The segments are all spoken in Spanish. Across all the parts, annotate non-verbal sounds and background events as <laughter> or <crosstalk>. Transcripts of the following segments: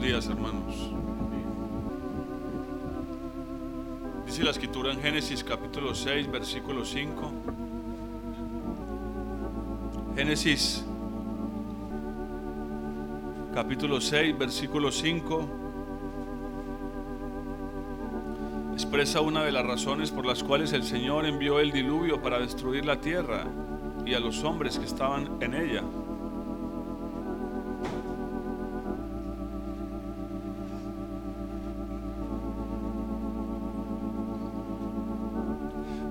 Días, hermanos. Dice la escritura en Génesis capítulo 6, versículo 5. Génesis capítulo 6, versículo 5. Expresa una de las razones por las cuales el Señor envió el diluvio para destruir la tierra y a los hombres que estaban en ella.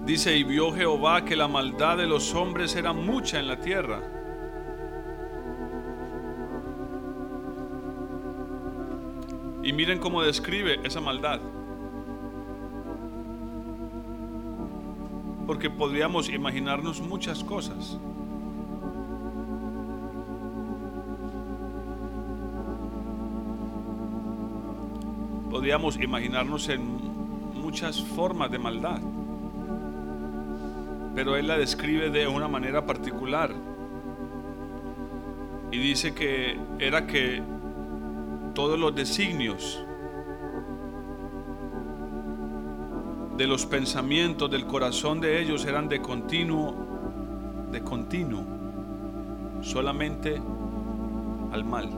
Dice, y vio Jehová que la maldad de los hombres era mucha en la tierra. Y miren cómo describe esa maldad. Porque podríamos imaginarnos muchas cosas. Podríamos imaginarnos en muchas formas de maldad pero él la describe de una manera particular. Y dice que era que todos los designios de los pensamientos del corazón de ellos eran de continuo, de continuo, solamente al mal.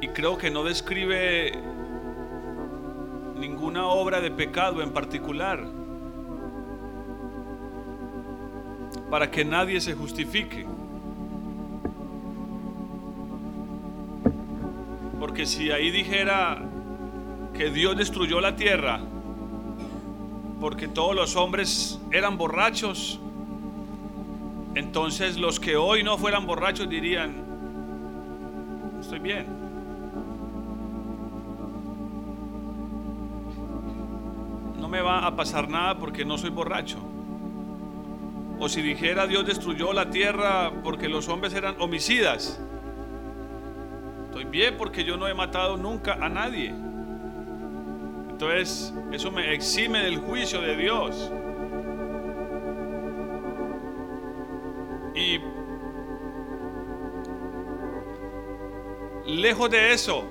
Y creo que no describe ninguna obra de pecado en particular para que nadie se justifique. Porque si ahí dijera que Dios destruyó la tierra porque todos los hombres eran borrachos, entonces los que hoy no fueran borrachos dirían, estoy bien. Pasar nada porque no soy borracho. O si dijera Dios destruyó la tierra porque los hombres eran homicidas. Estoy bien porque yo no he matado nunca a nadie. Entonces, eso me exime del juicio de Dios. Y lejos de eso,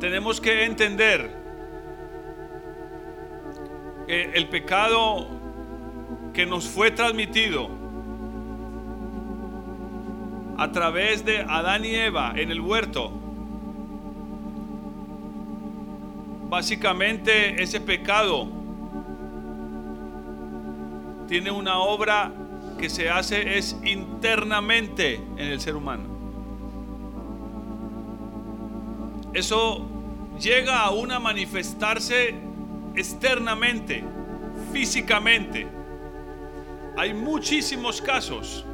tenemos que entender que el pecado que nos fue transmitido a través de Adán y Eva en el huerto, básicamente ese pecado tiene una obra que se hace es internamente en el ser humano. Eso llega aún a manifestarse externamente, físicamente. Hay muchísimos casos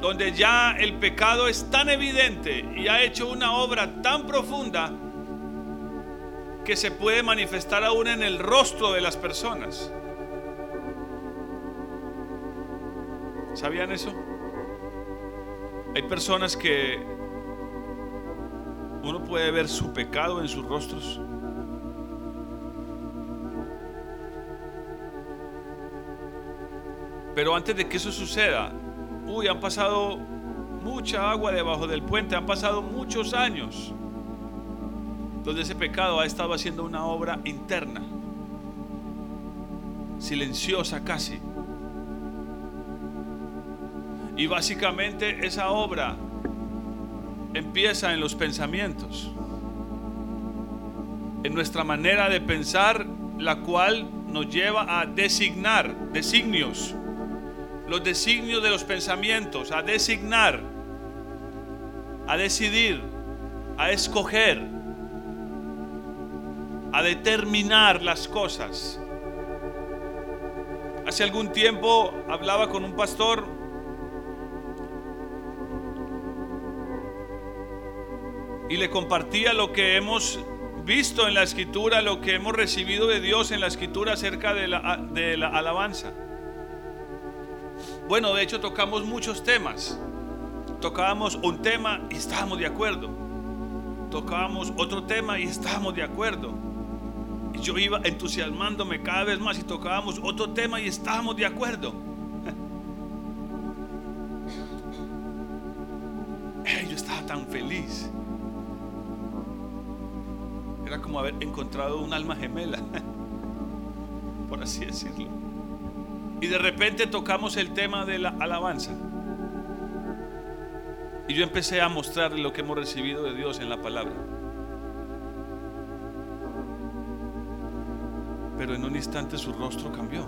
donde ya el pecado es tan evidente y ha hecho una obra tan profunda que se puede manifestar aún en el rostro de las personas. ¿Sabían eso? Hay personas que uno puede ver su pecado en sus rostros. Pero antes de que eso suceda, uy, han pasado mucha agua debajo del puente, han pasado muchos años donde ese pecado ha estado haciendo una obra interna, silenciosa casi. Y básicamente esa obra empieza en los pensamientos, en nuestra manera de pensar, la cual nos lleva a designar designios, los designios de los pensamientos, a designar, a decidir, a escoger, a determinar las cosas. Hace algún tiempo hablaba con un pastor y le compartía lo que hemos visto en la escritura, lo que hemos recibido de Dios en la escritura acerca de la, alabanza. Bueno, de hecho tocamos muchos temas. Tocábamos un tema y estábamos de acuerdo. Tocábamos otro tema y estábamos de acuerdo. Y yo iba entusiasmándome cada vez más y tocábamos otro tema y estábamos de acuerdo. <laughs> yo estaba tan feliz. Como haber encontrado un alma gemela, <laughs> por así decirlo. Y de repente tocamos el tema de la alabanza. Y yo empecé a mostrarle lo que hemos recibido de Dios en la palabra. Pero en un instante su rostro cambió.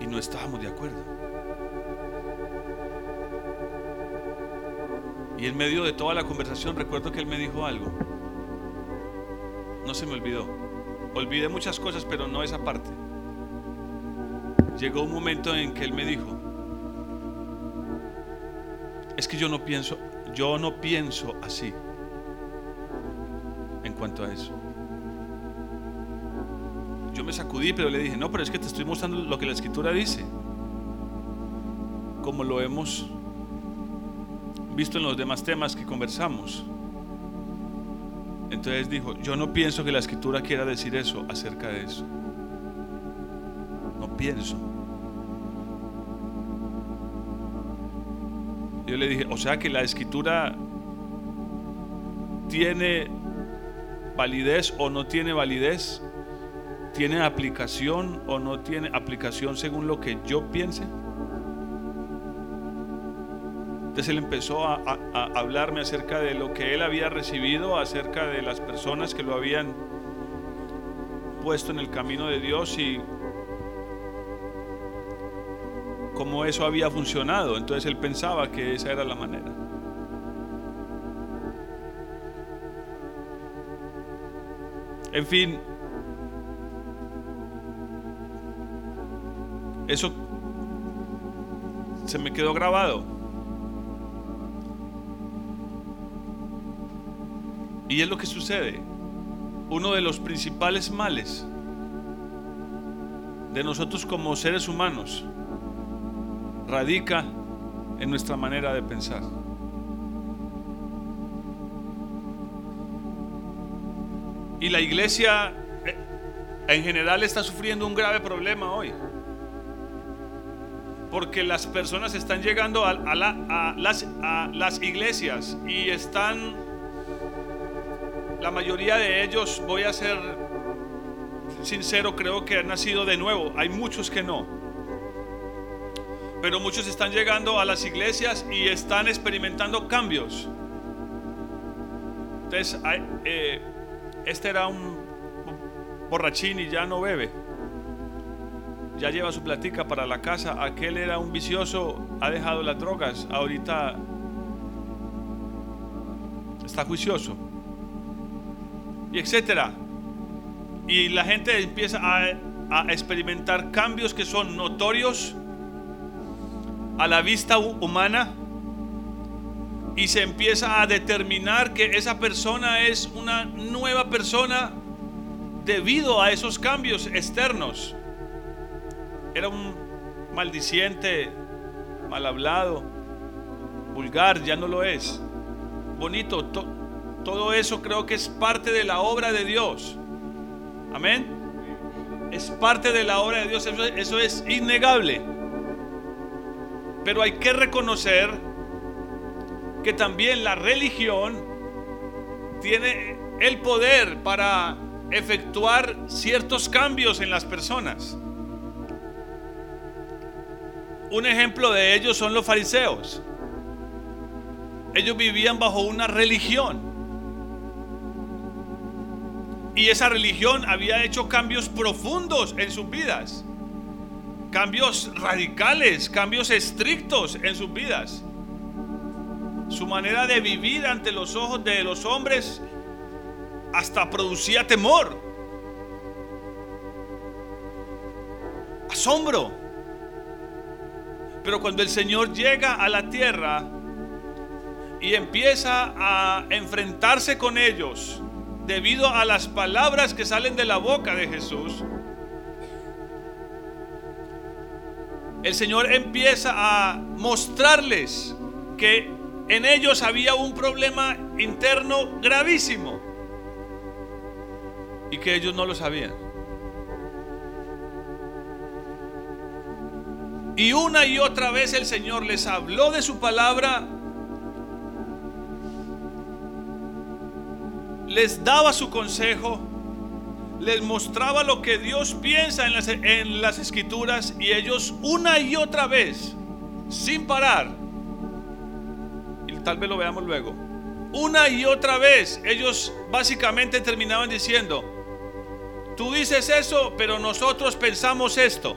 Y no estábamos de acuerdo. Y en medio de toda la conversación recuerdo que él me dijo algo. No se me olvidó. Olvidé muchas cosas, pero no esa parte. Llegó un momento en que él me dijo, es que yo no pienso, yo no pienso así en cuanto a eso. Yo me sacudí, pero le dije, no, pero es que te estoy mostrando lo que la escritura dice. Como lo hemos visto en los demás temas que conversamos. Entonces dijo, yo no pienso que la escritura quiera decir eso acerca de eso. No pienso. Yo le dije, o sea que la escritura tiene validez o no tiene validez, tiene aplicación o no tiene aplicación según lo que yo piense. Entonces él empezó a, hablarme acerca de lo que él había recibido, acerca de las personas que lo habían puesto en el camino de Dios y cómo eso había funcionado. Entonces él pensaba que esa era la manera. En fin, eso se me quedó grabado. Y es lo que sucede. Uno de los principales males de nosotros como seres humanos radica en nuestra manera de pensar. Y la iglesia eh, en general está sufriendo un grave problema hoy. Porque las personas están llegando a, las, a las iglesias y están la mayoría de ellos, voy a ser sincero, creo que han nacido de nuevo. Hay muchos que no. Pero muchos están llegando a las iglesias y están experimentando cambios. Entonces, eh, este era un borrachín y ya no bebe. Ya lleva su platica para la casa. Aquel era un vicioso, ha dejado las drogas. Ahorita está juicioso y etcétera. Y la gente empieza a, a experimentar cambios que son notorios a la vista humana y se empieza a determinar que esa persona es una nueva persona debido a esos cambios externos. Era un maldiciente, mal hablado, vulgar, ya no lo es. Bonito, todo eso creo que es parte de la obra de Dios. Amén. Es parte de la obra de Dios. Eso, es innegable. Pero hay que reconocer que también la religión tiene el poder para efectuar ciertos cambios en las personas. Un ejemplo de ellos son los fariseos. Ellos vivían bajo una religión. Y esa religión había hecho cambios profundos en sus vidas. Cambios radicales, cambios estrictos en sus vidas. Su manera de vivir ante los ojos de los hombres hasta producía temor. Asombro. Pero cuando el Señor llega a la tierra y empieza a enfrentarse con ellos, debido a las palabras que salen de la boca de Jesús, el Señor empieza a mostrarles que en ellos había un problema interno gravísimo. y que ellos no lo sabían. Y una y otra vez el Señor les habló de su palabra, les daba su consejo, les mostraba lo que Dios piensa en las, en las escrituras y ellos una y otra vez, sin parar, y tal vez lo veamos luego, una y otra vez ellos básicamente terminaban diciendo, tú dices eso, pero nosotros pensamos esto.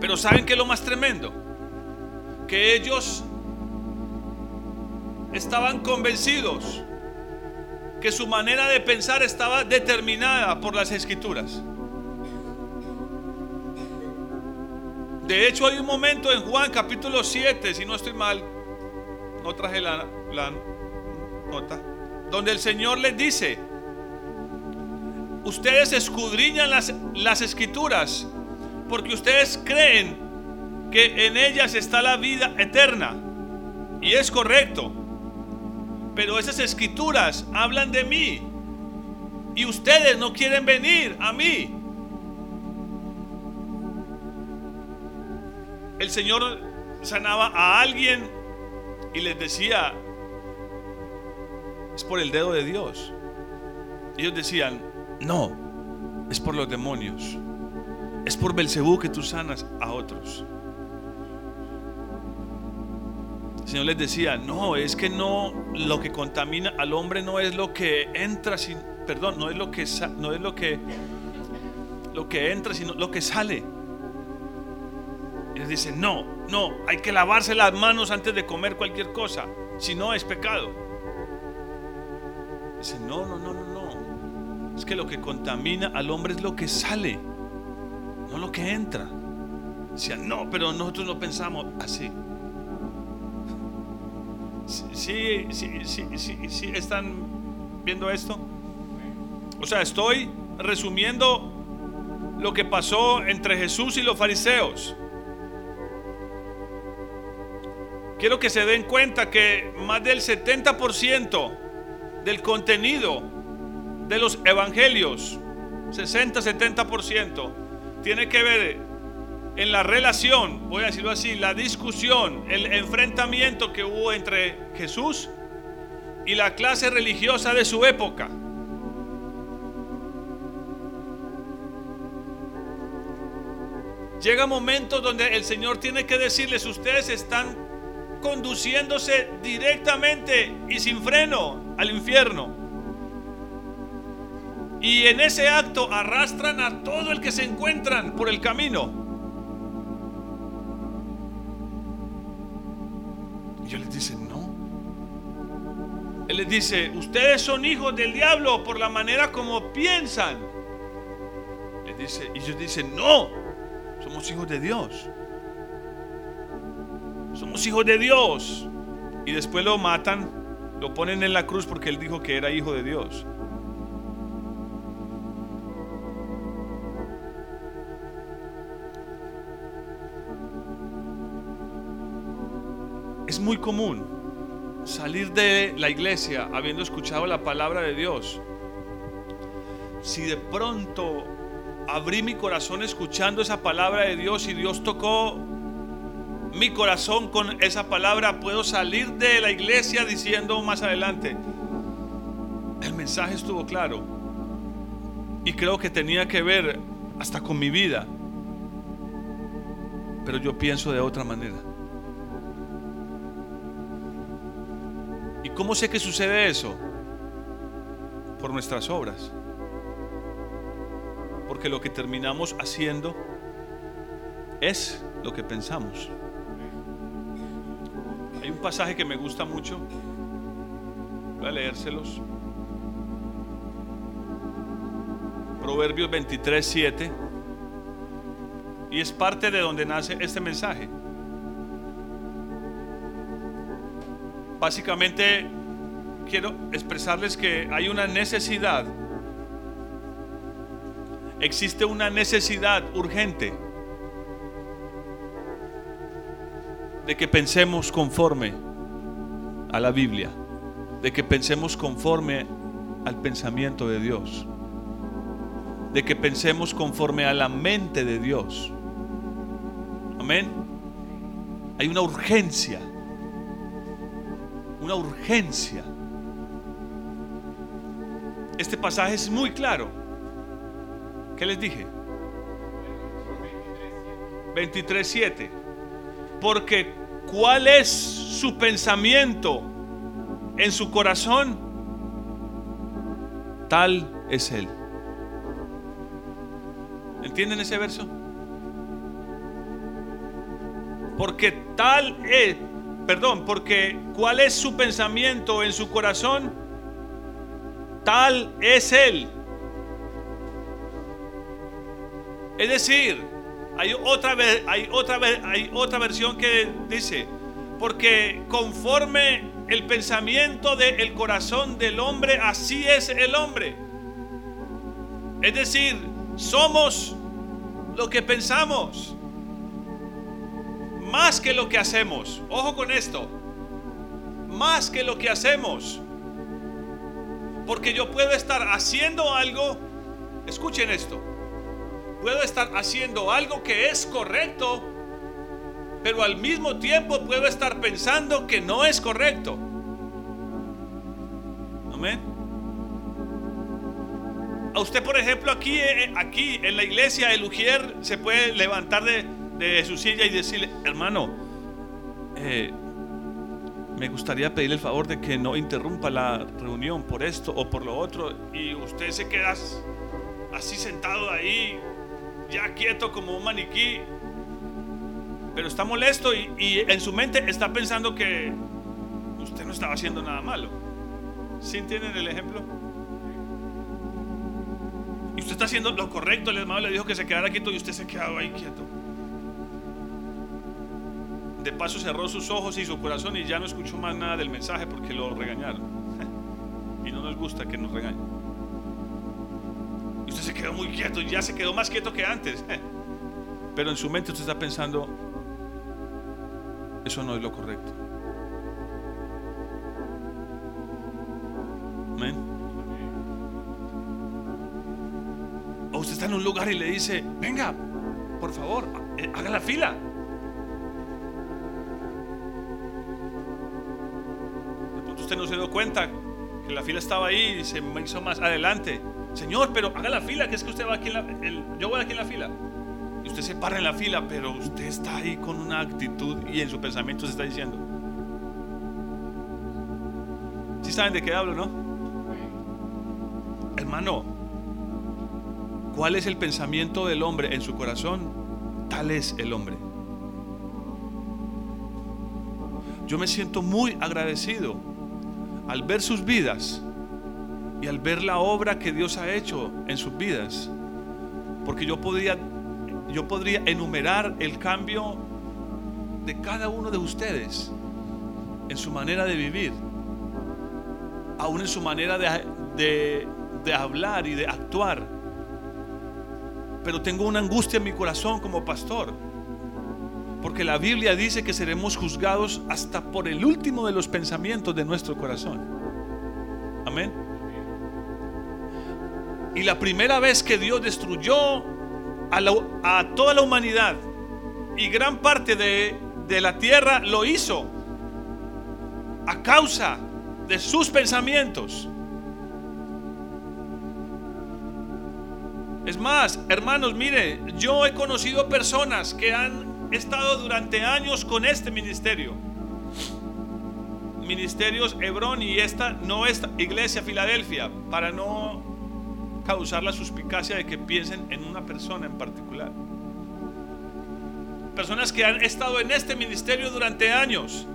Pero ¿saben qué es lo más tremendo? Que ellos estaban convencidos que su manera de pensar estaba determinada por las escrituras. De hecho, hay un momento en Juan capítulo 7, si no estoy mal, no traje la, nota, donde el Señor les dice, ustedes escudriñan las, las escrituras porque ustedes creen que en ellas está la vida eterna. Y es correcto. Pero esas escrituras hablan de mí. Y ustedes no quieren venir a mí. El Señor sanaba a alguien y les decía, es por el dedo de Dios. Ellos decían, no, es por los demonios. Es por Belcebú que tú sanas a otros. Señor les decía, no, es que no, lo que contamina al hombre no es lo que entra, sin, perdón, no es lo que, no es lo que, lo que entra, sino lo que sale. Y les dice, no, no, hay que lavarse las manos antes de comer cualquier cosa, si no es pecado. Dice, no, no, no, no, no. Es que lo que contamina al hombre es lo que sale no lo que entra. Decían, no, pero nosotros no pensamos así. Sí, sí, sí, sí, están viendo esto. O sea, estoy resumiendo lo que pasó entre Jesús y los fariseos. Quiero que se den cuenta que más del 70% del contenido de los evangelios, 60-70%, tiene que ver en la relación, voy a decirlo así, la discusión, el enfrentamiento que hubo entre Jesús y la clase religiosa de su época. Llega momentos donde el Señor tiene que decirles, ustedes están conduciéndose directamente y sin freno al infierno. Y en ese acto arrastran a todo el que se encuentran por el camino. Ellos les dicen, no. Él les dice, ustedes son hijos del diablo por la manera como piensan. Les dice, y ellos dicen, no, somos hijos de Dios. Somos hijos de Dios. Y después lo matan, lo ponen en la cruz porque él dijo que era hijo de Dios. Muy común salir de la iglesia habiendo escuchado la palabra de Dios. Si de pronto abrí mi corazón escuchando esa palabra de Dios y Dios tocó mi corazón con esa palabra, puedo salir de la iglesia diciendo más adelante, el mensaje estuvo claro y creo que tenía que ver hasta con mi vida, pero yo pienso de otra manera. Cómo sé que sucede eso? Por nuestras obras. Porque lo que terminamos haciendo es lo que pensamos. Hay un pasaje que me gusta mucho. Voy a leérselos. Proverbios 23, 7. Y es parte de donde nace este mensaje. Básicamente quiero expresarles que hay una necesidad. Existe una necesidad urgente de que pensemos conforme a la Biblia. de que pensemos conforme al pensamiento de Dios, de que pensemos conforme a la mente de Dios. Amén. Hay una urgencia, una urgencia. Este pasaje es muy claro. ¿Qué les dije? 23.7. Porque ¿cuál es su pensamiento en su corazón? Tal es Él. ¿Entienden ese verso? Porque tal es, perdón, porque ¿cuál es su pensamiento en su corazón? Tal es Él. Es decir, hay otra, hay otra, hay otra versión que dice, porque conforme el pensamiento del corazón del hombre, así es el hombre. Es decir, somos lo que pensamos, más que lo que hacemos. Ojo con esto, más que lo que hacemos. Porque yo puedo estar haciendo algo, escuchen esto, puedo estar haciendo algo que es correcto, pero al mismo tiempo puedo estar pensando que no es correcto. Amén. A usted, por ejemplo, aquí, eh, aquí en la iglesia, el Ujier se puede levantar de, su silla y decirle, hermano, eh, me gustaría pedirle el favor de que no interrumpa la reunión por esto o por lo otro y usted se queda así sentado ahí ya quieto como un maniquí, pero está molesto y, en su mente está pensando que usted no estaba haciendo nada malo. ¿Sí entienden el ejemplo? Y usted está haciendo lo correcto, el hermano le dijo que se quedara quieto y usted se quedaba ahí quieto. De paso cerró sus ojos y su corazón y ya no escuchó más nada del mensaje porque lo regañaron. <laughs> y no nos gusta que nos regañen usted se quedó muy quieto, ya se quedó más quieto que antes. <laughs> Pero en su mente usted está pensando, eso no es lo correcto. Amén. O usted está en un lugar y le dice, venga, por favor, eh, haga la fila. No se dio cuenta que la fila estaba ahí y se me hizo más adelante. Señor, pero haga la fila, que es que usted va aquí en la, yo voy aquí en la fila. Y usted se para en la fila, pero usted está ahí con una actitud y en su pensamiento se está diciendo. ¿Sí saben de qué hablo, no? Hermano, ¿cuál es el pensamiento del hombre en su corazón? Tal es el hombre. Yo me siento muy agradecido al ver sus vidas y al ver la obra que Dios ha hecho en sus vidas. Porque yo podría, yo podría enumerar el cambio de cada uno de ustedes en su manera de vivir, aún en su manera de, de hablar y de actuar. Pero tengo una angustia en mi corazón como pastor. Porque la Biblia dice que seremos juzgados hasta por el último de los pensamientos de nuestro corazón. Amén. Y la primera vez que Dios destruyó a, toda la humanidad y gran parte de, de la tierra lo hizo a causa de sus pensamientos. Es más, hermanos, mire, yo he conocido personas que han estado durante años con este ministerio. Ministerios Hebrón y esta no es Iglesia Filadelfia, para no causar la suspicacia de que piensen en una persona en particular. Personas que han estado en este ministerio durante años,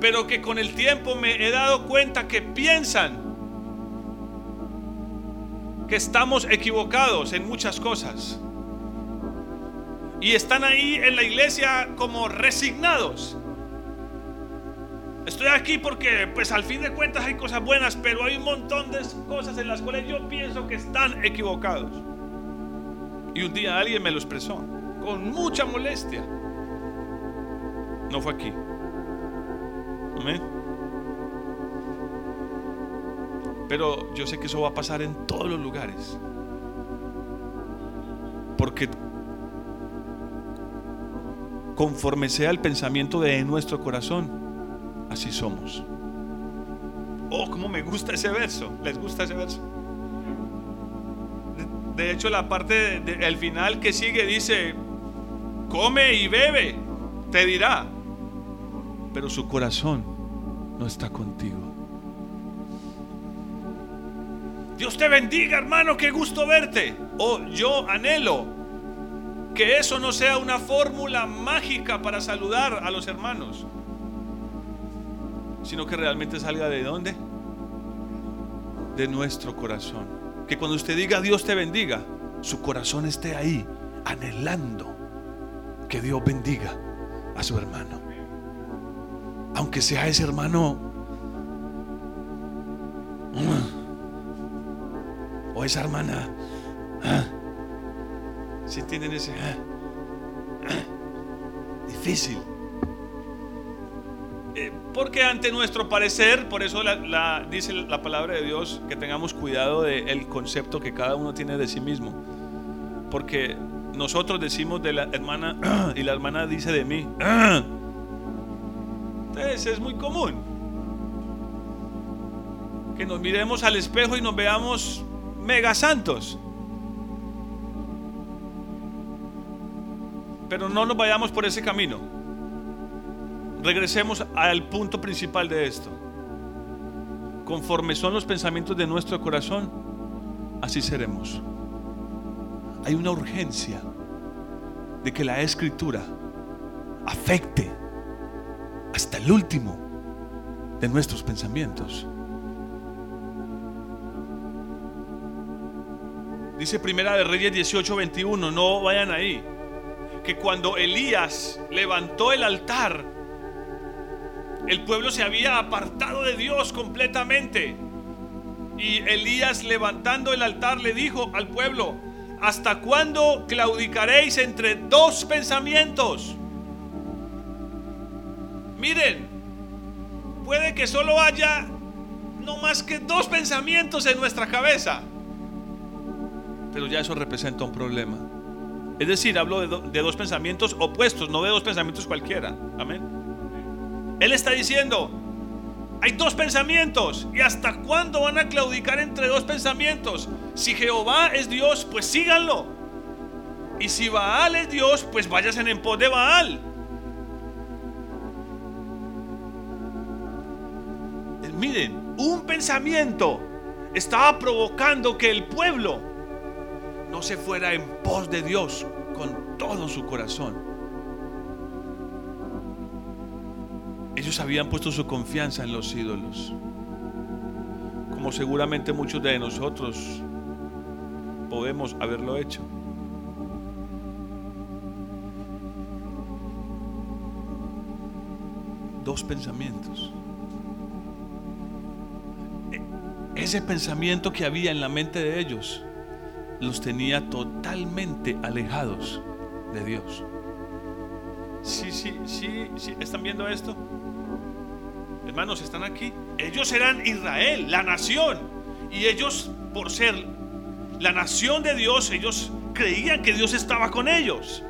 pero que con el tiempo me he dado cuenta que piensan que estamos equivocados en muchas cosas. Y están ahí en la iglesia como resignados Estoy aquí porque, pues al fin de cuentas hay cosas buenas, pero hay un montón de cosas en las cuales yo pienso que están equivocados. Y un día alguien me lo expresó con mucha molestia. No fue aquí. Amén. Pero yo sé que eso va a pasar en todos los lugares. Porque conforme sea el pensamiento de nuestro corazón, así somos. Oh, cómo me gusta ese verso. ¿Les gusta ese verso? De, hecho, la parte del final que sigue dice, come y bebe, te dirá. Pero su corazón no está contigo. Dios te bendiga, hermano, qué gusto verte. Oh, yo anhelo que eso no sea una fórmula mágica para saludar a los hermanos, sino que realmente salga de dónde? De nuestro corazón. Que cuando usted diga Dios te bendiga, su corazón esté ahí, anhelando que Dios bendiga a su hermano. Aunque sea ese hermano o esa hermana. Si tienen ese ah, ah, difícil. Eh, porque ante nuestro parecer, por eso la, dice la palabra de Dios, que tengamos cuidado del concepto que cada uno tiene de sí mismo. Porque nosotros decimos de la hermana <clears throat> y la hermana dice de mí. <clears throat> Entonces es muy común que nos miremos al espejo y nos veamos mega santos. Pero no nos vayamos por ese camino. Regresemos al punto principal de esto. Conforme son los pensamientos de nuestro corazón, así seremos. Hay una urgencia de que la escritura afecte hasta el último de nuestros pensamientos. Dice Primera de Reyes 18, 21, no vayan ahí que cuando Elías levantó el altar, el pueblo se había apartado de Dios completamente. Y Elías levantando el altar le dijo al pueblo, ¿hasta cuándo claudicaréis entre dos pensamientos? Miren, puede que solo haya no más que dos pensamientos en nuestra cabeza, pero ya eso representa un problema. Es decir, hablo de, dos pensamientos opuestos, no de dos pensamientos cualquiera. Amén. Él está diciendo, hay dos pensamientos. ¿Y hasta cuándo van a claudicar entre dos pensamientos? Si Jehová es Dios, pues síganlo. Y si Baal es Dios, pues váyanse en pos de Baal. Miren, un pensamiento estaba provocando que el pueblo no se fuera en pos de Dios con todo su corazón. Ellos habían puesto su confianza en los ídolos, como seguramente muchos de nosotros podemos haberlo hecho. Dos pensamientos. E, ese pensamiento que había en la mente de ellos los tenía totalmente alejados de Dios. Sí, sí, sí, sí, ¿están viendo esto? Hermanos, están aquí. Ellos eran Israel, la nación. Y ellos, por ser la nación de Dios, ellos creían que Dios estaba con ellos.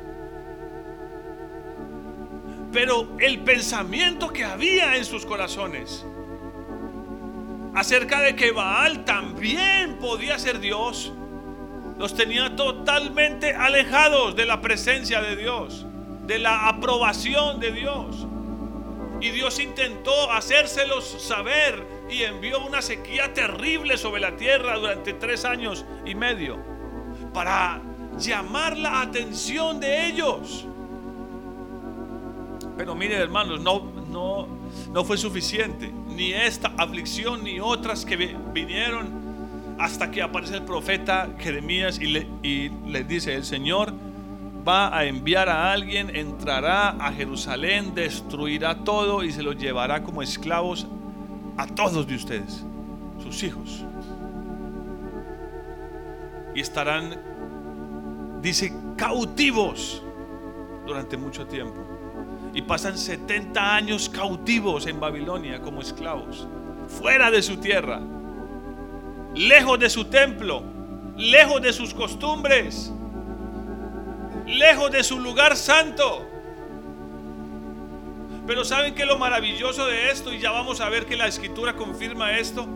Pero el pensamiento que había en sus corazones acerca de que Baal también podía ser Dios, los tenía totalmente alejados de la presencia de Dios, de la aprobación de Dios. Y Dios intentó hacérselos saber y envió una sequía terrible sobre la tierra durante tres años y medio para llamar la atención de ellos. Pero miren hermanos, no, no, no fue suficiente. Ni esta aflicción ni otras que vinieron hasta que aparece el profeta Jeremías y le, les dice, el Señor va a enviar a alguien, entrará a Jerusalén, destruirá todo y se los llevará como esclavos a todos de ustedes, sus hijos. Y estarán, dice, cautivos durante mucho tiempo. Y pasan 70 años cautivos en Babilonia como esclavos, fuera de su tierra. Lejos de su templo, lejos de sus costumbres, lejos de su lugar santo. Pero ¿saben qué es lo maravilloso de esto? Y ya vamos a ver que la escritura confirma esto.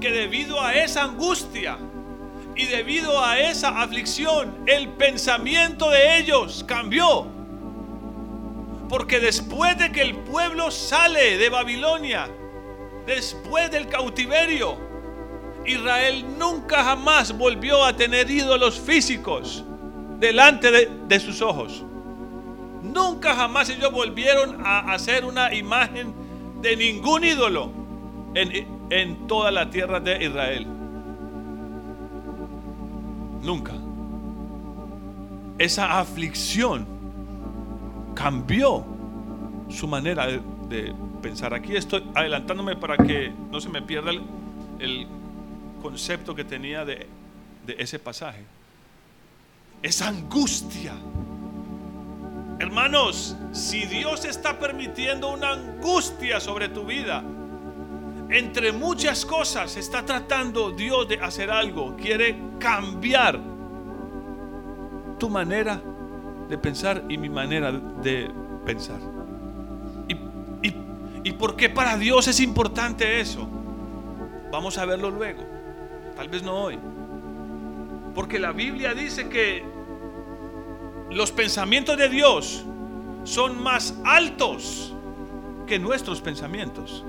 Que debido a esa angustia y debido a esa aflicción, el pensamiento de ellos cambió. Porque después de que el pueblo sale de Babilonia, después del cautiverio, Israel nunca jamás volvió a tener ídolos físicos delante de, sus ojos. Nunca jamás ellos volvieron a hacer una imagen de ningún ídolo en toda la tierra de Israel. Nunca. Esa aflicción cambió su manera de, pensar. Aquí estoy adelantándome para que no se me pierda el, concepto que tenía de, ese pasaje. Esa angustia Hermanos, si Dios está permitiendo una angustia sobre tu vida, entre muchas cosas está tratando Dios de hacer algo. Quiere cambiar tu manera de pensar y mi manera de pensar. ¿Y, y, y por qué para Dios es importante eso? Vamos a verlo luego. Tal vez no hoy. Porque la Biblia dice que los pensamientos de Dios son más altos que nuestros pensamientos.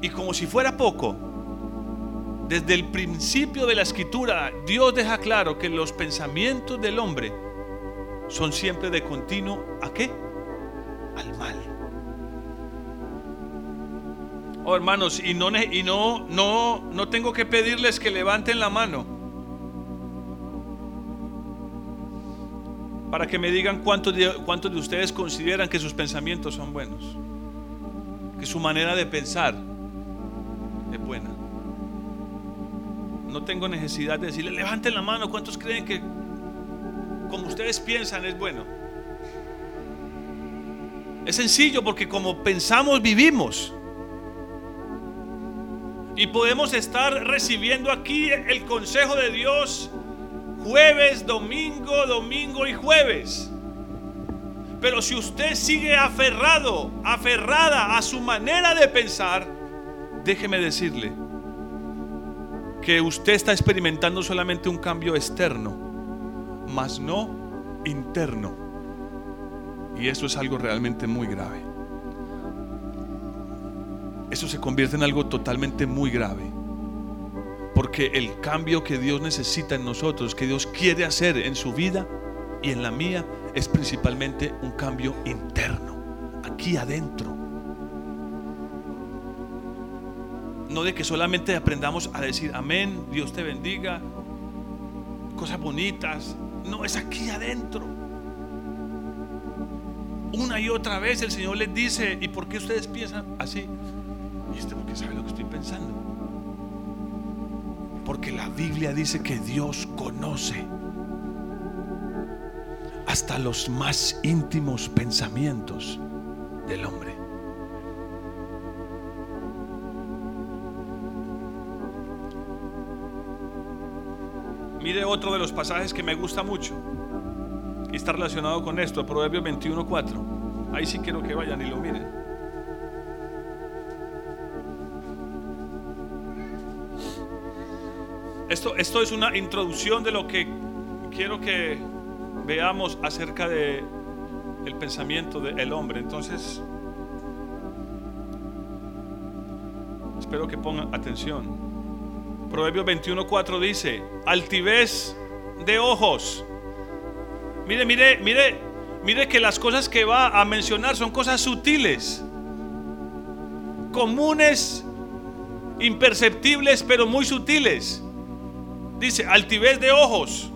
Y como si fuera poco, desde el principio de la escritura, Dios deja claro que los pensamientos del hombre son siempre de continuo a qué? Al mal. Oh, hermanos, y no y no no no tengo que pedirles que levanten la mano. para que me digan cuántos de, cuántos de ustedes consideran que sus pensamientos son buenos, que su manera de pensar es buena. No tengo necesidad de decirle, levanten la mano, ¿cuántos creen que como ustedes piensan es bueno? Es sencillo porque como pensamos vivimos. Y podemos estar recibiendo aquí el consejo de Dios jueves, domingo, domingo y jueves. Pero si usted sigue aferrado, aferrada a su manera de pensar, déjeme decirle que usted está experimentando solamente un cambio externo, mas no interno. Y eso es algo realmente muy grave. Eso se convierte en algo totalmente muy grave. Porque el cambio que Dios necesita en nosotros, que Dios quiere hacer en su vida y en la mía, es principalmente un cambio interno, aquí adentro. No de que solamente aprendamos a decir amén, Dios te bendiga, cosas bonitas. No, es aquí adentro. Una y otra vez el Señor les dice, ¿y por qué ustedes piensan así? Porque sabe lo que estoy pensando. Porque la Biblia dice que Dios conoce hasta los más íntimos pensamientos del hombre. Mire otro de los pasajes que me gusta mucho y está relacionado con esto, Proverbios 21:4. Ahí sí quiero que vayan y lo miren. Esto, esto es una introducción de lo que quiero que veamos acerca de el pensamiento del hombre. Entonces, espero que pongan atención. Proverbios 21:4 dice, altivez de ojos. Mire, mire, mire, mire que las cosas que va a mencionar son cosas sutiles, comunes, imperceptibles, pero muy sutiles. Dice, altivez de ojos.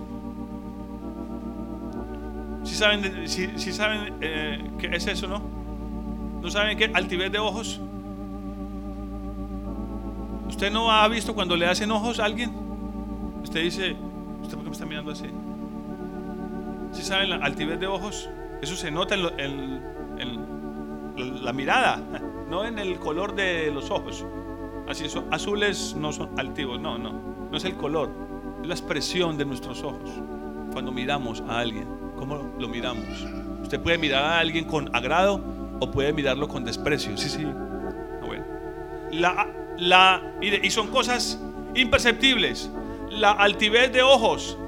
Si saben, si, saben eh, qué es eso, ¿no? ¿No saben qué? Altivez de ojos. ¿Usted no ha visto cuando le hacen ojos a alguien? Usted dice, ¿usted por qué me está mirando así? Si ¿Sí saben la altivez de ojos? Eso se nota en, la mirada. <laughs> no en el color de los ojos. Así son, azules no son altivos, no, no, no es el color, la expresión de nuestros ojos. Cuando miramos a alguien, ¿cómo lo miramos? Usted puede mirar a alguien con agrado o puede mirarlo con desprecio. Sí, sí. Ah, bueno. La, la, y son cosas imperceptibles. La altivez de ojos,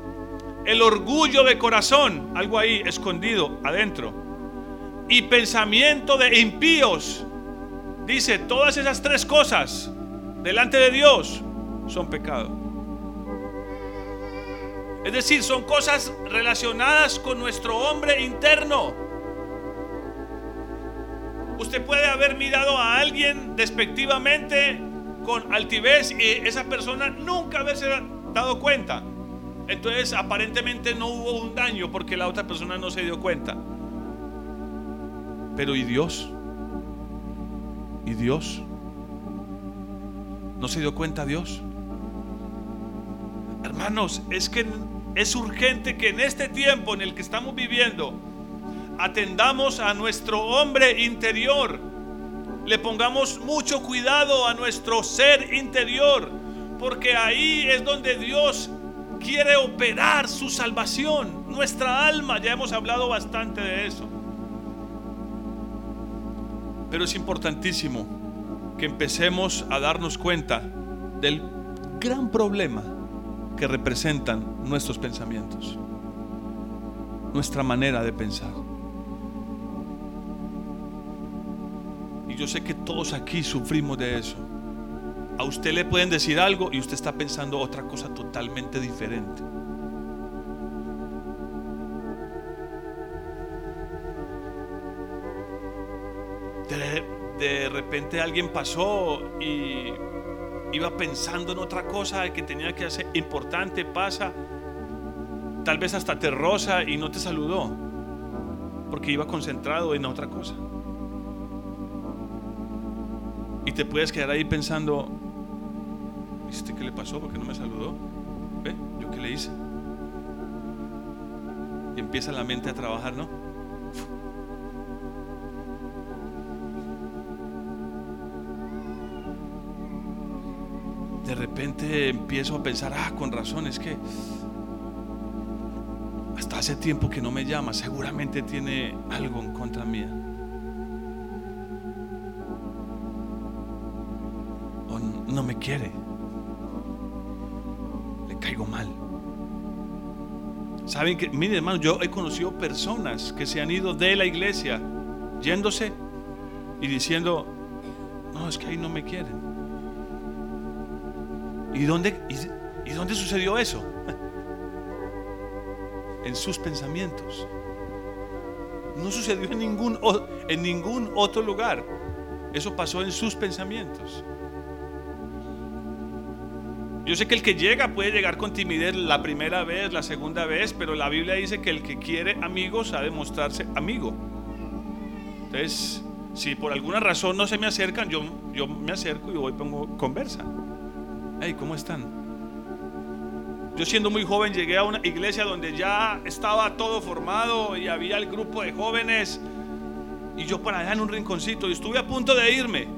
el orgullo de corazón, algo ahí escondido adentro, y pensamiento de impíos. Dice, todas esas tres cosas delante de Dios son pecado. Es decir, son cosas relacionadas con nuestro hombre interno. Usted puede haber mirado a alguien despectivamente con altivez y esa persona nunca haberse dado cuenta. Entonces aparentemente no hubo un daño porque la otra persona no se dio cuenta. Pero ¿y Dios? ¿Y Dios? ¿No se dio cuenta Dios? Hermanos, es que es urgente que en este tiempo en el que estamos viviendo atendamos a nuestro hombre interior, le pongamos mucho cuidado a nuestro ser interior, porque ahí es donde Dios quiere operar su salvación, nuestra alma, ya hemos hablado bastante de eso. Pero es importantísimo que empecemos a darnos cuenta del gran problema que representan nuestros pensamientos, nuestra manera de pensar. Y yo sé que todos aquí sufrimos de eso. A usted le pueden decir algo y usted está pensando otra cosa totalmente diferente. De, repente alguien pasó y iba pensando en otra cosa que tenía que hacer importante, pasa, tal vez hasta te rosa y no te saludó, porque iba concentrado en otra cosa. Y te puedes quedar ahí pensando, ¿Viste qué le pasó? porque no me saludó? ¿Ve? ¿Yo qué le hice? Y empieza la mente a trabajar, ¿no? De repente empiezo a pensar, ah, con razón, es que hasta hace tiempo que no me llama, seguramente tiene algo en contra mía. O no me quiere caigo mal. Saben que, miren hermano, yo he conocido personas que se han ido de la iglesia yéndose y diciendo, no, es que ahí no me quieren. ¿Y dónde, y, dónde sucedió eso? <laughs> en sus pensamientos. No sucedió en ningún, otro lugar. Eso pasó en sus pensamientos. Yo sé que el que llega puede llegar con timidez la primera vez, la segunda vez, pero la Biblia dice que el que quiere amigos ha de mostrarse amigo. Entonces, si por alguna razón no se me acercan, yo, yo me acerco y voy pongo conversa. Hey, ¿cómo están? Yo siendo muy joven llegué a una iglesia donde ya estaba todo formado y había el grupo de jóvenes y yo para allá en un rinconcito y estuve a punto de irme.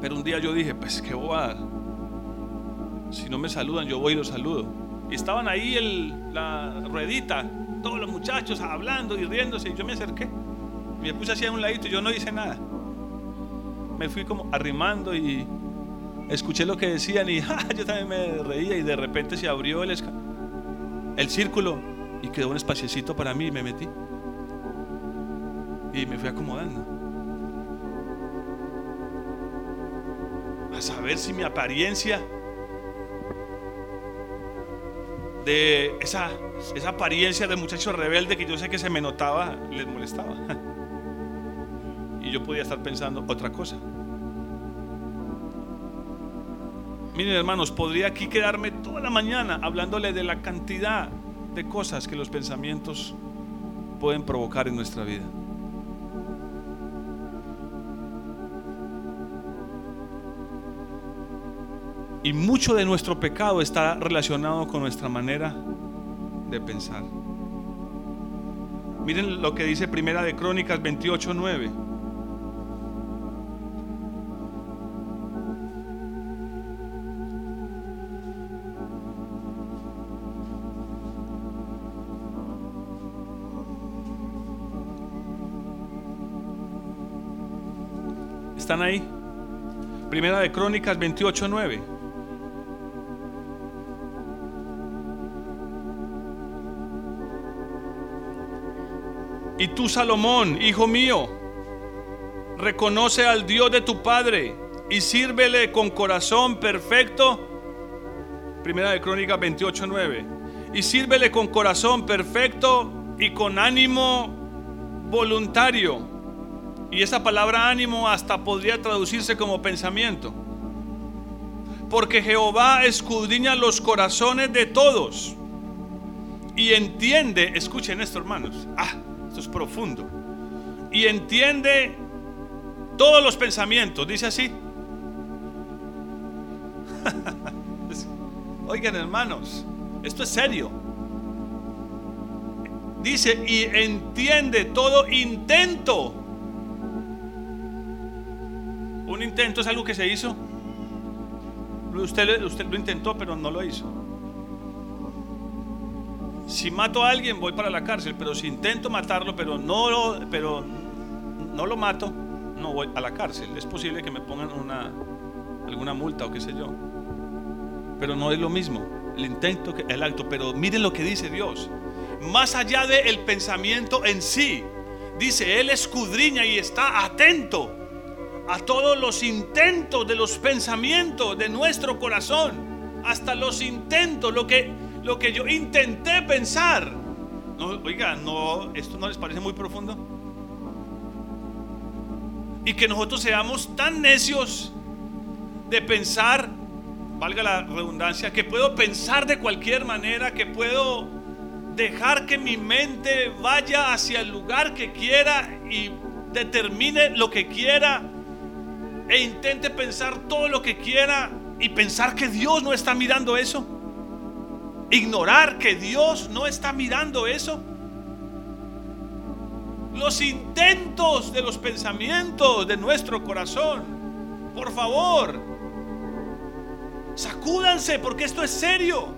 Pero un día yo dije, pues qué bobada. Si no me saludan, yo voy y los saludo. Y estaban ahí la ruedita, todos los muchachos hablando y riéndose. Y yo me acerqué. Me puse así a un ladito y yo no hice nada. Me fui como arrimando y escuché lo que decían y <laughs> yo también me reía y de repente se abrió el, el círculo y quedó un espaciecito para mí y me metí. Y me fui acomodando. a saber si mi apariencia de esa, esa apariencia de muchacho rebelde que yo sé que se me notaba, les molestaba. <laughs> Y yo podía estar pensando otra cosa. Miren hermanos, podría aquí quedarme toda la mañana hablándole de la cantidad de cosas que los pensamientos pueden provocar en nuestra vida. Y mucho de nuestro pecado está relacionado con nuestra manera de pensar. Miren lo que dice Primera de Crónicas 28:9. ¿Están ahí? Primera de Crónicas 28, 9. Y tú, Salomón, hijo mío, reconoce al Dios de tu Padre y sírvele con corazón perfecto. Primera de Crónicas 28, 9. Y sírvele con corazón perfecto y con ánimo voluntario. Y esa palabra ánimo hasta podría traducirse como pensamiento. Porque Jehová escudriña los corazones de todos y entiende, escuchen esto hermanos, ah, esto es profundo, y entiende todos los pensamientos, dice así. <laughs> Oigan hermanos, esto es serio. Dice, y entiende todo intento. Un intento es algo que se hizo. Usted, lo intentó, pero no lo hizo. Si mato a alguien, voy para la cárcel, pero si intento matarlo, pero no lo, mato, no voy a la cárcel. Es posible que me pongan una, alguna multa o qué sé yo. Pero no es lo mismo el intento que el acto. Pero miren lo que dice Dios más allá del el pensamiento en sí. Dice, Él escudriña y está atento a todos los intentos de los pensamientos de nuestro corazón. Hasta los intentos, lo que, lo que yo intenté pensar. No, oiga, no, ¿esto no les parece muy profundo? Y que nosotros seamos tan necios de pensar, valga la redundancia, que puedo pensar de cualquier manera, que puedo dejar que mi mente vaya hacia el lugar que quiera y determine lo que quiera e intente pensar todo lo que quiera y pensar que Dios no está mirando eso. Ignorar que Dios no está mirando eso. Los intentos de los pensamientos de nuestro corazón. Por favor, sacúdanse porque esto es serio.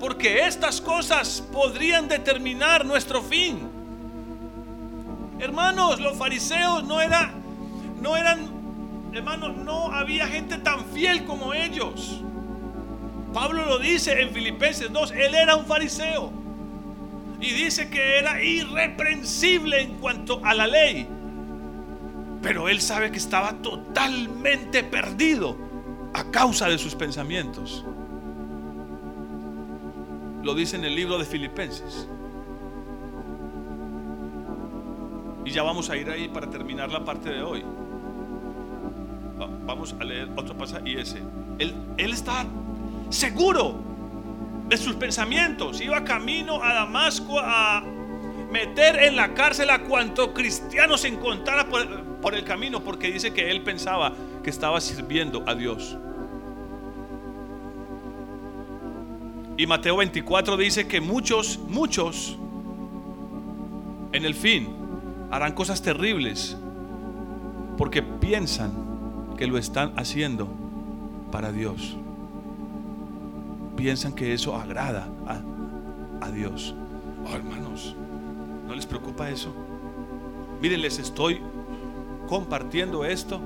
Porque estas cosas podrían determinar nuestro fin. Hermanos, los fariseos no eran, no eran, hermanos, no había gente tan fiel como ellos. Pablo lo dice en Filipenses 2, él era un fariseo. Y dice que era irreprensible en cuanto a la ley. Pero él sabe que estaba totalmente perdido a causa de sus pensamientos. Lo dice en el libro de Filipenses. Y ya vamos a ir ahí para terminar la parte de hoy. Vamos a leer otro pasaje y ese. Él, él está seguro de sus pensamientos. Iba camino a Damasco a meter en la cárcel a cuanto cristiano se encontrara por, por el camino, porque dice que él pensaba que estaba sirviendo a Dios. Y Mateo 24 dice que muchos, muchos, en el fin, harán cosas terribles porque piensan que lo están haciendo para Dios. Piensan que eso agrada a, Dios. Oh, hermanos, ¿no les preocupa eso? Miren, les estoy compartiendo esto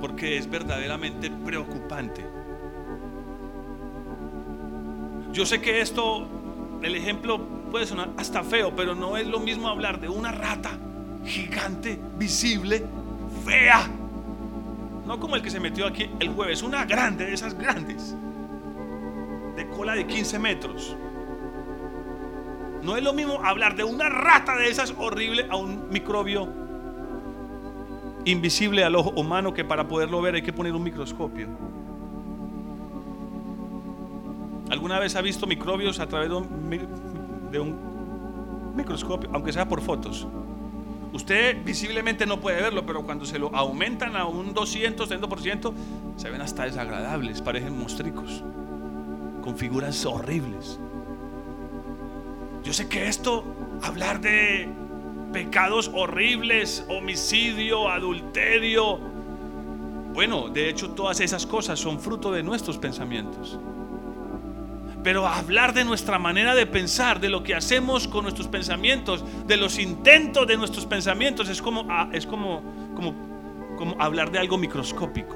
porque es verdaderamente preocupante. Yo sé que esto, el ejemplo puede sonar hasta feo, pero no es lo mismo hablar de una rata gigante, visible, fea. No como el que se metió aquí el jueves, una grande de esas grandes, de cola de 15 metros. No es lo mismo hablar de una rata de esas horrible a un microbio invisible al ojo humano que para poderlo ver hay que poner un microscopio. ¿Alguna vez ha visto microbios a través de un, microscopio, aunque sea por fotos? Usted visiblemente no puede verlo, pero cuando se lo aumentan a un 200, 300%, se ven hasta desagradables, parecen monstruos, con figuras horribles. Yo sé que esto, hablar de pecados horribles, homicidio, adulterio, bueno, de hecho todas esas cosas son fruto de nuestros pensamientos. Pero hablar de nuestra manera de pensar, de lo que hacemos con nuestros pensamientos, de los intentos de nuestros pensamientos, es como, ah, es como, como, como hablar de algo microscópico.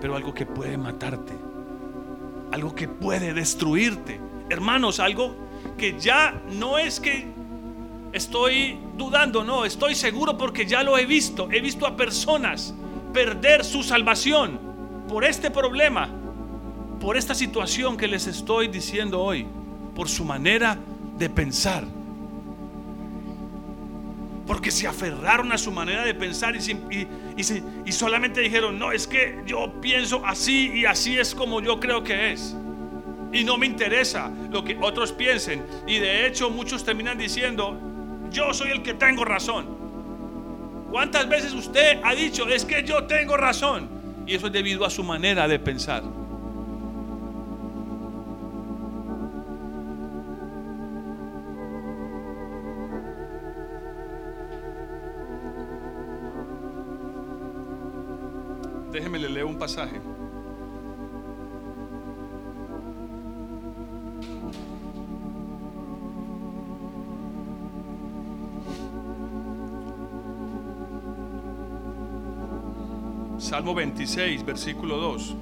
Pero algo que puede matarte, algo que puede destruirte. Hermanos, algo que ya no es que estoy dudando, no, estoy seguro porque ya lo he visto. He visto a personas perder su salvación por este problema por esta situación que les estoy diciendo hoy, por su manera de pensar. Porque se aferraron a su manera de pensar y, solamente dijeron, no, es que yo pienso así y así es como yo creo que es. Y no me interesa lo que otros piensen. Y de hecho muchos terminan diciendo, yo soy el que tengo razón. ¿Cuántas veces usted ha dicho, es que yo tengo razón? Y eso es debido a su manera de pensar. Déjeme le un pasaje. Salmo 26, versículo 2.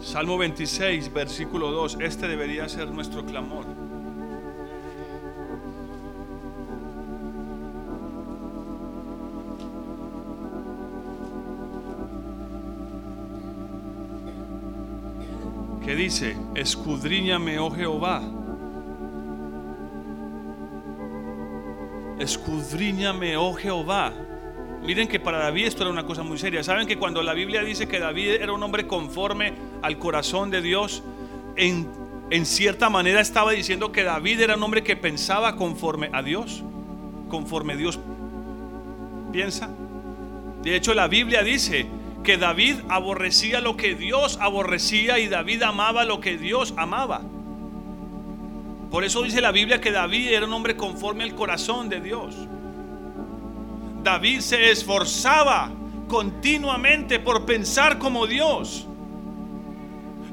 Salmo 26, versículo 2. Este debería ser nuestro clamor. Dice, escudriñame, oh Jehová. Escudriñame, oh Jehová. Miren que para David esto era una cosa muy seria. Saben que cuando la Biblia dice que David era un hombre conforme al corazón de Dios, en, en cierta manera estaba diciendo que David era un hombre que pensaba conforme a Dios, conforme Dios piensa. De hecho, la Biblia dice que David aborrecía lo que Dios aborrecía y David amaba lo que Dios amaba. Por eso dice la Biblia que David era un hombre conforme al corazón de Dios. David se esforzaba continuamente por pensar como Dios.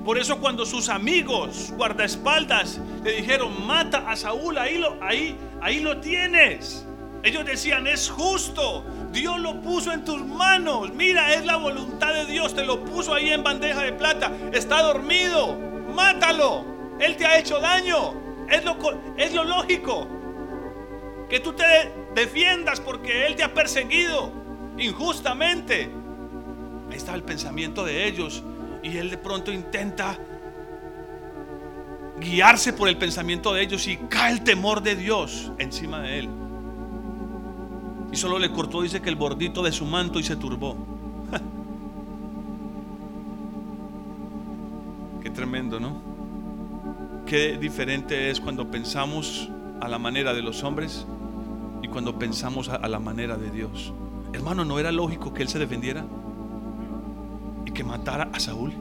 Por eso cuando sus amigos guardaespaldas le dijeron, mata a Saúl, ahí lo, ahí, ahí lo tienes. Ellos decían, es justo, Dios lo puso en tus manos. Mira, es la voluntad de Dios. Te lo puso ahí en bandeja de plata. Está dormido. Mátalo. Él te ha hecho daño. Es lo, lógico. Que tú te defiendas porque Él te ha perseguido injustamente. Ahí está el pensamiento de ellos. Y Él de pronto intenta guiarse por el pensamiento de ellos y cae el temor de Dios encima de Él. Y solo le cortó, dice que el bordito de su manto y se turbó. Qué tremendo, ¿no? Qué diferente es cuando pensamos a la manera de los hombres y cuando pensamos a, la manera de Dios. Hermano, ¿no era lógico que él se defendiera y que matara a Saúl?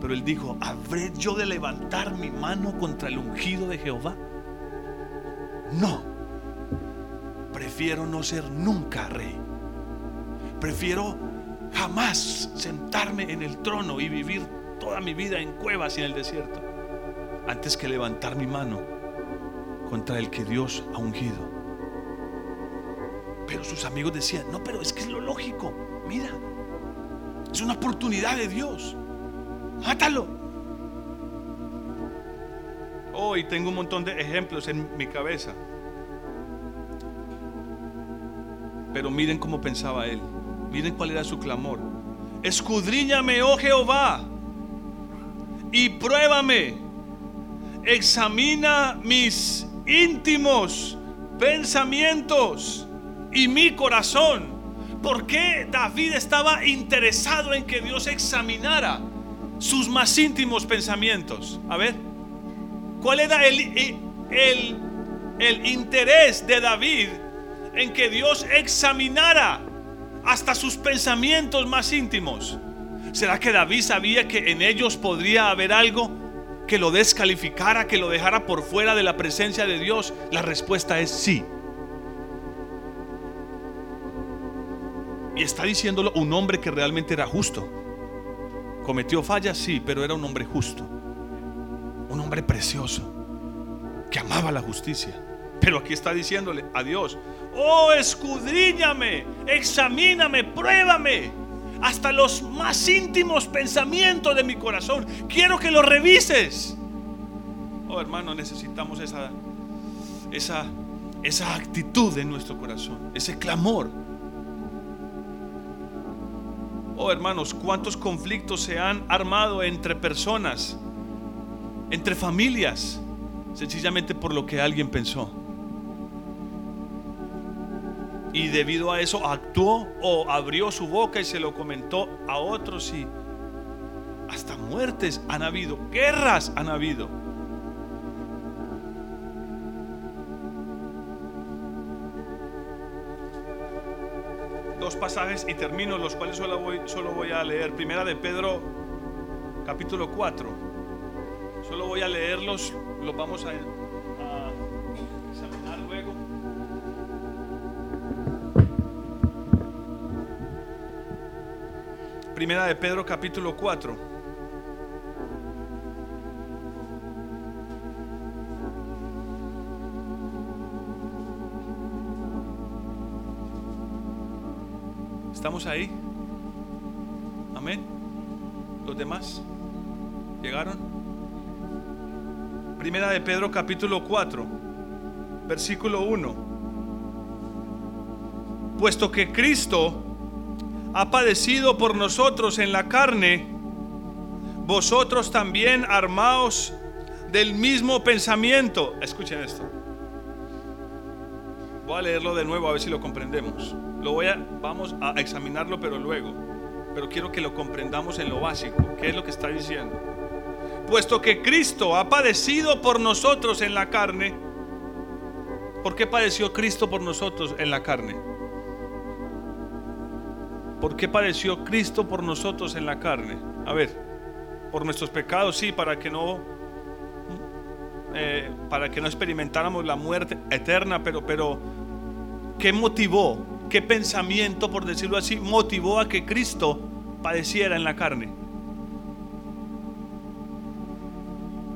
Pero él dijo, ¿habré yo de levantar mi mano contra el ungido de Jehová? No prefiero no ser nunca rey. Prefiero jamás sentarme en el trono y vivir toda mi vida en cuevas y en el desierto, antes que levantar mi mano contra el que Dios ha ungido. Pero sus amigos decían, no, pero es que es lo lógico, mira, es una oportunidad de Dios, mátalo. Hoy tengo un montón de ejemplos en mi cabeza. Pero miren cómo pensaba él. Miren cuál era su clamor. Escudriñame, oh Jehová, y pruébame. Examina mis íntimos pensamientos y mi corazón. ¿Por qué David estaba interesado en que Dios examinara sus más íntimos pensamientos? A ver, ¿cuál era el, el, el interés de David en que Dios examinara hasta sus pensamientos más íntimos. ¿Será que David sabía que en ellos podría haber algo que lo descalificara, que lo dejara por fuera de la presencia de Dios? La respuesta es sí. Y está diciéndolo un hombre que realmente era justo. Cometió fallas, sí, pero era un hombre justo. Un hombre precioso, que amaba la justicia. Pero aquí está diciéndole a Dios, oh escudriñame, examíname, pruébame hasta los más íntimos pensamientos de mi corazón. Quiero que lo revises. Oh hermano, necesitamos esa, esa, esa actitud en nuestro corazón, ese clamor. Oh hermanos, cuántos conflictos se han armado entre personas, entre familias, sencillamente por lo que alguien pensó y debido a eso actuó o abrió su boca y se lo comentó a otros y hasta muertes han habido, guerras han habido. Dos pasajes y termino, los cuales solo voy, solo voy a leer. Primera de Pedro, capítulo 4. Solo voy a leerlos, los vamos a Primera de Pedro capítulo 4. ¿Estamos ahí? Amén. ¿Los demás? ¿Llegaron? Primera de Pedro capítulo 4, versículo 1. Puesto que Cristo ha padecido por nosotros en la carne, vosotros también armaos del mismo pensamiento. Escuchen esto. Voy a leerlo de nuevo a ver si lo comprendemos. Lo voy a, vamos a examinarlo, pero luego. Pero quiero que lo comprendamos en lo básico. ¿Qué es lo que está diciendo? Puesto que Cristo ha padecido por nosotros en la carne, ¿por qué padeció Cristo por nosotros en la carne? ¿Por qué padeció Cristo por nosotros en la carne? A ver, por nuestros pecados, sí, para que no, eh, para que no experimentáramos la muerte eterna, pero, pero, ¿qué motivó? ¿Qué pensamiento, por decirlo así, motivó a que Cristo padeciera en la carne?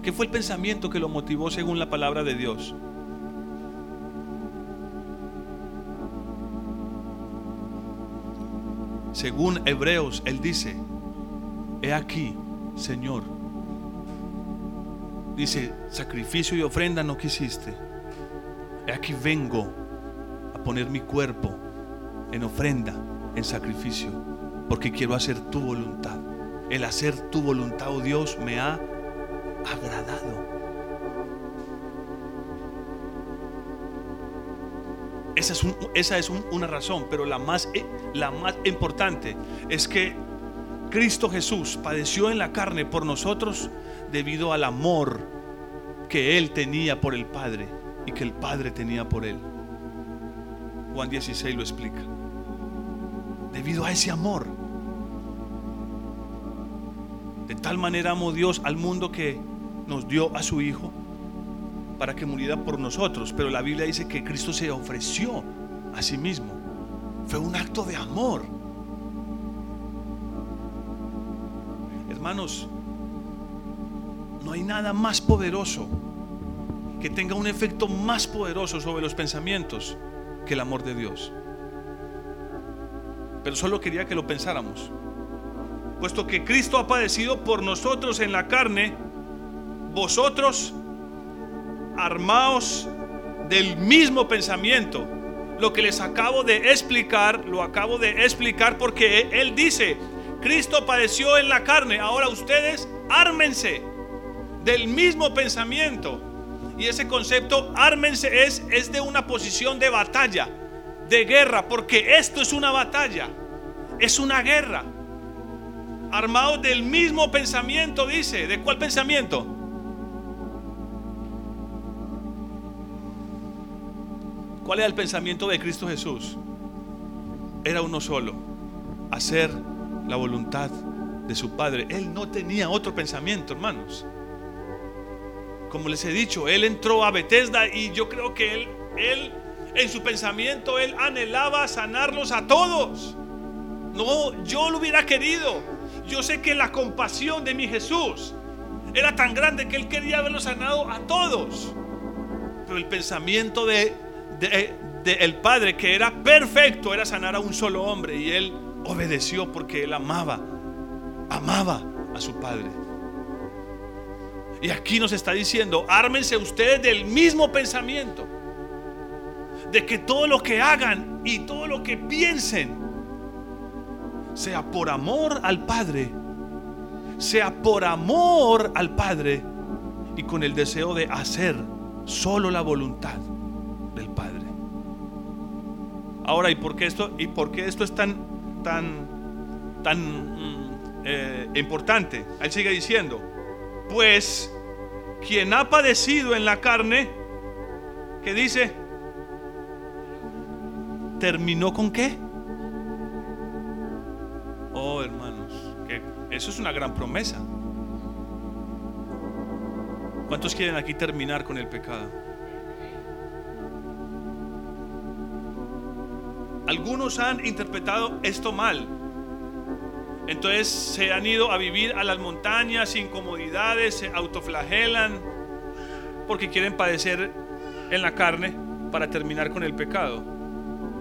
¿Qué fue el pensamiento que lo motivó según la palabra de Dios? Según Hebreos, Él dice, he aquí, Señor. Dice, sacrificio y ofrenda no quisiste. He aquí vengo a poner mi cuerpo en ofrenda, en sacrificio, porque quiero hacer tu voluntad. El hacer tu voluntad, oh Dios, me ha agradado. Esa es, una razón, pero la más, eh, la más importante es que Cristo Jesús padeció en la carne por nosotros debido al amor que Él tenía por el Padre y que el Padre tenía por Él. Juan 16 lo explica. Debido a ese amor. De tal manera amó Dios al mundo que nos dio a su Hijo para que muriera por nosotros, pero la Biblia dice que Cristo se ofreció a sí mismo. Fue un acto de amor. Hermanos, no hay nada más poderoso que tenga un efecto más poderoso sobre los pensamientos que el amor de Dios. Pero solo quería que lo pensáramos. Puesto que Cristo ha padecido por nosotros en la carne, vosotros armaos del mismo pensamiento. Lo que les acabo de explicar, lo acabo de explicar porque Él dice, Cristo padeció en la carne, ahora ustedes ármense del mismo pensamiento. Y ese concepto, ármense, es, es de una posición de batalla, de guerra, porque esto es una batalla, es una guerra. Armados del mismo pensamiento, dice, ¿de cuál pensamiento? ¿Cuál era el pensamiento de Cristo Jesús? Era uno solo, hacer la voluntad de su Padre. Él no tenía otro pensamiento, hermanos. Como les he dicho, él entró a Bethesda y yo creo que él, él, en su pensamiento, él anhelaba sanarlos a todos. No, yo lo hubiera querido. Yo sé que la compasión de mi Jesús era tan grande que Él quería haberlo sanado a todos. Pero el pensamiento de, el Padre, que era perfecto, era sanar a un solo hombre. Y Él obedeció porque Él amaba, amaba a su Padre. Y aquí nos está diciendo, ármense ustedes del mismo pensamiento. De que todo lo que hagan y todo lo que piensen sea por amor al Padre, sea por amor al Padre y con el deseo de hacer solo la voluntad. Ahora, ¿y por qué esto, y por qué esto es tan, tan, tan mm, eh, importante? Él sigue diciendo, pues quien ha padecido en la carne, ¿qué dice? ¿Terminó con qué? Oh, hermanos, eso es una gran promesa. ¿Cuántos quieren aquí terminar con el pecado? Algunos han interpretado esto mal. Entonces se han ido a vivir a las montañas sin comodidades, se autoflagelan porque quieren padecer en la carne para terminar con el pecado.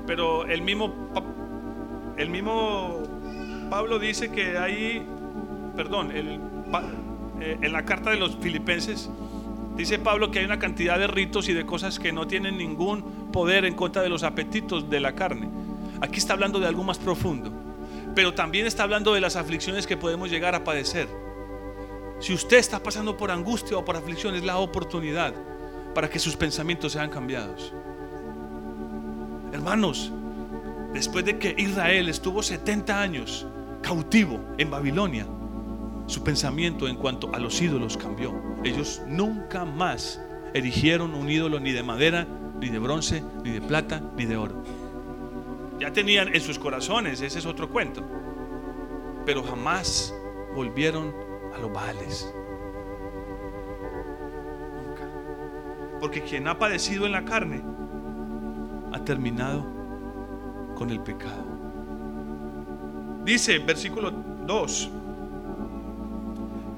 Pero el mismo, el mismo Pablo dice que hay, perdón, eh, en la carta de los filipenses dice Pablo que hay una cantidad de ritos y de cosas que no tienen ningún poder en contra de los apetitos de la carne. Aquí está hablando de algo más profundo pero también está hablando de las aflicciones que podemos llegar a padecer. Si usted está pasando por angustia o por aflicción, es la oportunidad para que sus pensamientos sean cambiados. Hermanos, después de que Israel estuvo 70 años cautivo en Babilonia, su pensamiento en cuanto a los ídolos cambió. Ellos nunca más erigieron un ídolo ni de madera, ni de bronce, ni de plata, ni de oro. Ya tenían en sus corazones, ese es otro cuento. Pero jamás volvieron a los Baales. Nunca. Porque quien ha padecido en la carne ha terminado con el pecado. Dice, versículo 2,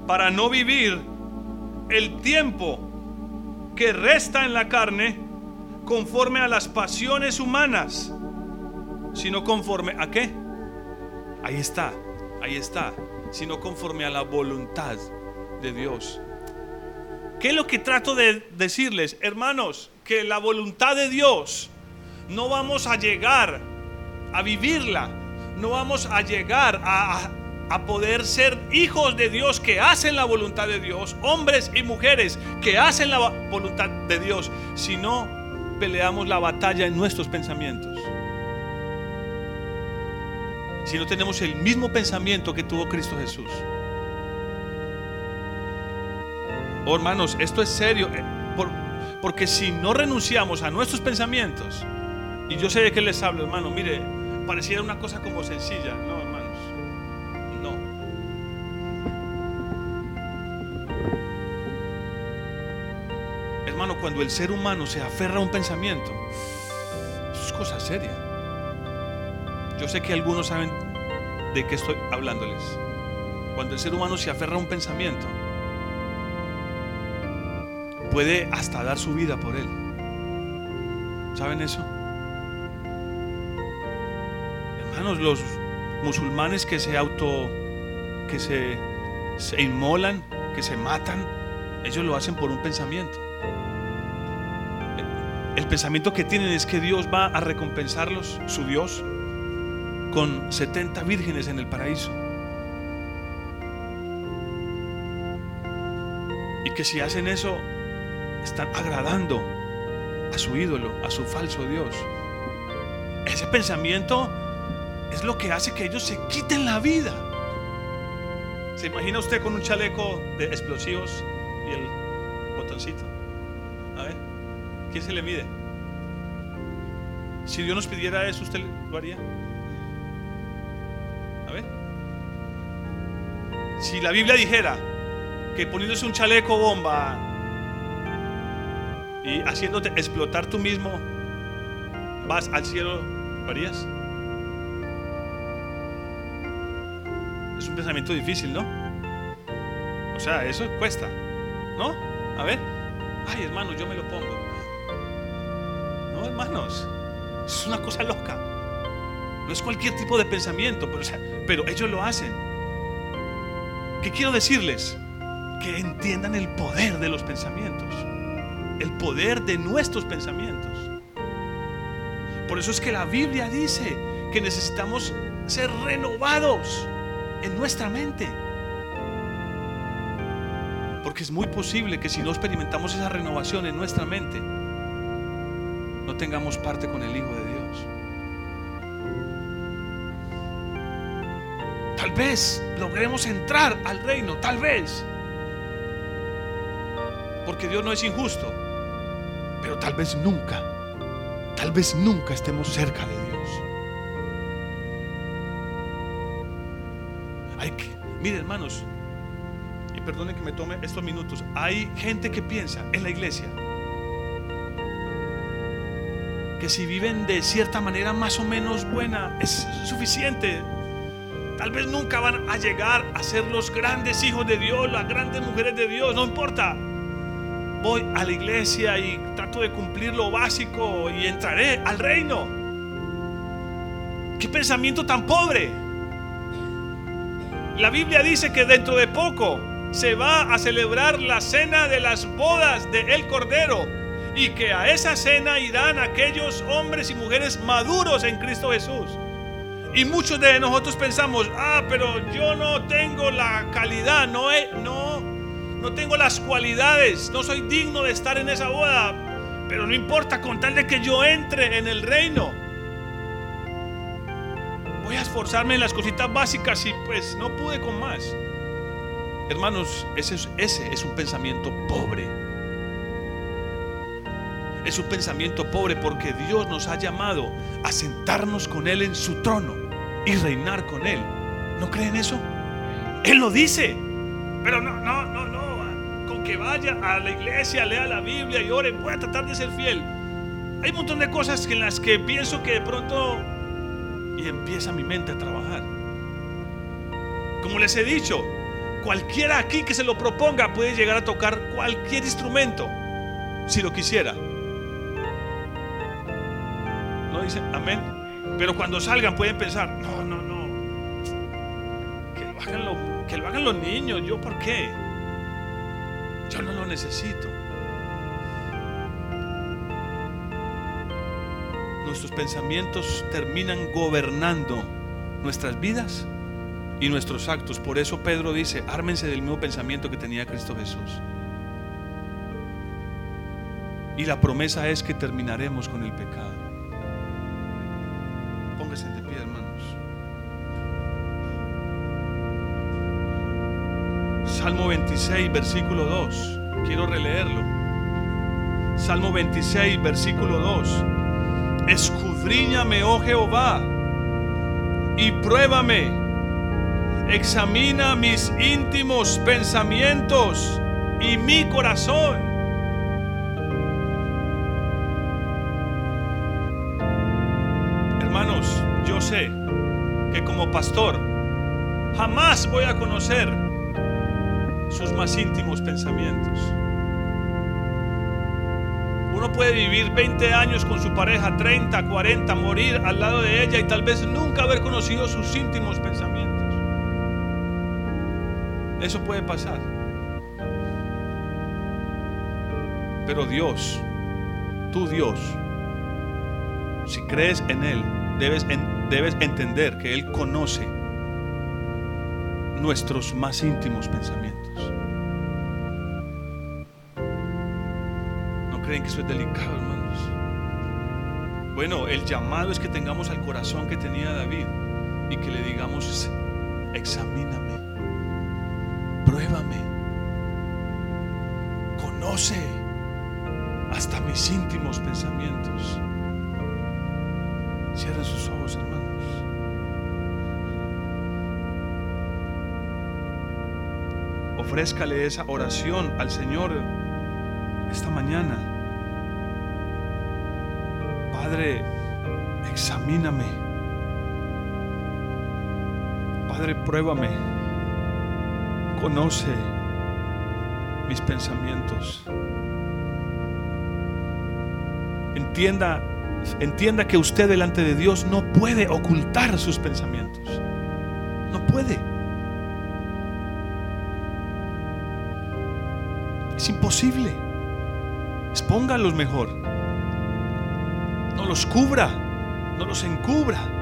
para no vivir el tiempo que resta en la carne conforme a las pasiones humanas sino conforme a qué? Ahí está, ahí está, sino conforme a la voluntad de Dios. ¿Qué es lo que trato de decirles, hermanos? Que la voluntad de Dios no vamos a llegar a vivirla, no vamos a llegar a, a, poder ser hijos de Dios que hacen la voluntad de Dios, hombres y mujeres que hacen la voluntad de Dios, si no peleamos la batalla en nuestros pensamientos si no tenemos el mismo pensamiento que tuvo Cristo Jesús. Oh, hermanos, esto es serio, eh, porque si no renunciamos a nuestros pensamientos, y yo sé de qué les hablo, hermano, mire, pareciera una cosa como sencilla, no. Cuando el ser humano se aferra a un pensamiento, eso es cosa seria. Yo sé que algunos saben de qué estoy hablándoles. Cuando el ser humano se aferra a un pensamiento, puede hasta dar su vida por él. ¿Saben eso? Hermanos, los musulmanes que se auto, que se inmolan, que se matan, ellos lo hacen por un pensamiento. El pensamiento que tienen es que Dios va a recompensarlos, su Dios, con 70 vírgenes en el paraíso. Y que si hacen eso, están agradando a su ídolo, a su falso Dios. Ese pensamiento es lo que hace que ellos se quiten la vida. ¿Se imagina usted con un chaleco de explosivos y el ¿quién se le mide? Si Dios nos pidiera eso, ¿usted lo haría? Si la Biblia dijera que poniéndose un chaleco bomba y haciéndote explotar tú mismo, vas al cielo, ¿lo harías? pensamiento difícil, ¿no? O sea, eso cuesta, ¿no? A ver, ay hermanos, yo me lo pongo. No, hermanos, es una cosa loca. No es cualquier tipo de pensamiento, pero, pero ellos lo hacen. ¿Qué quiero decirles? Que entiendan el poder de los pensamientos, el poder de nuestros pensamientos. Por eso es que la Biblia dice que necesitamos ser renovados en nuestra mente. Porque es muy posible que si no experimentamos esa renovación en nuestra mente, tengamos parte con el Hijo de Dios. Tal vez logremos entrar al reino, tal vez. Porque Dios no es injusto. Pero tal vez nunca, tal vez nunca estemos cerca de Dios. Hay que, mire hermanos, y perdone que me tome estos minutos, hay gente que piensa en la iglesia que si viven de cierta manera más o menos buena es suficiente. Tal vez nunca van a llegar a ser los grandes hijos de Dios, las grandes mujeres de Dios, no importa. Voy a la iglesia y trato de cumplir lo básico y entraré al reino. ¿Qué pensamiento tan pobre? La Biblia dice que dentro de poco se va a celebrar la cena de las bodas de el Cordero y que a esa cena irán aquellos hombres y mujeres maduros en Cristo Jesús. Y muchos de nosotros pensamos, ah, pero yo no tengo la calidad, no, no, no tengo las cualidades, no soy digno de estar en esa boda, pero no importa con tal de que yo entre en el reino. Voy a esforzarme en las cositas básicas y pues no pude con más. Hermanos, ese es, ese es un pensamiento pobre. Es un pensamiento pobre porque Dios nos ha llamado a sentarnos con Él en su trono y reinar con Él. ¿No creen eso? Él lo dice. Pero no, no, no, no. Con que vaya a la iglesia, lea la Biblia y ore, voy a tratar de ser fiel. Hay un montón de cosas en las que pienso que de pronto y empieza mi mente a trabajar. Como les he dicho, cualquiera aquí que se lo proponga puede llegar a tocar cualquier instrumento, si lo quisiera. ¿No dicen amén? Pero cuando salgan pueden pensar, no, no, no. Que lo hagan, que lo hagan los niños, ¿yo por qué? Yo no lo necesito. nuestros pensamientos terminan gobernando nuestras vidas y nuestros actos. Por eso Pedro dice, ármense del mismo pensamiento que tenía Cristo Jesús. Y la promesa es que terminaremos con el pecado. Póngase hermanos. Salmo 26, versículo 2. Quiero releerlo. Salmo 26, versículo 2 escudriñame, oh Jehová, y pruébame, examina mis íntimos pensamientos y mi corazón. Sé que como pastor jamás voy a conocer sus más íntimos pensamientos. Uno puede vivir 20 años con su pareja, 30, 40, morir al lado de ella y tal vez nunca haber conocido sus íntimos pensamientos. Eso puede pasar. Pero Dios, tu Dios, si crees en Él, debes, debes entender que Él conoce nuestros más íntimos pensamientos. creen que eso es delicado, hermanos? Bueno, el llamado es que tengamos al corazón que tenía David y que le digamos, examíname, pruébame, conoce hasta mis íntimos pensamientos. Cierren sus ojos, hermanos. Ofrézcale esa oración al Señor esta mañana. Padre, examíname. Padre, pruébame. conoce mis pensamientos. Entienda, entienda que usted delante de Dios no puede ocultar sus pensamientos. No puede. Es imposible. Expóngalos mejor. No los cubra, no los encubra.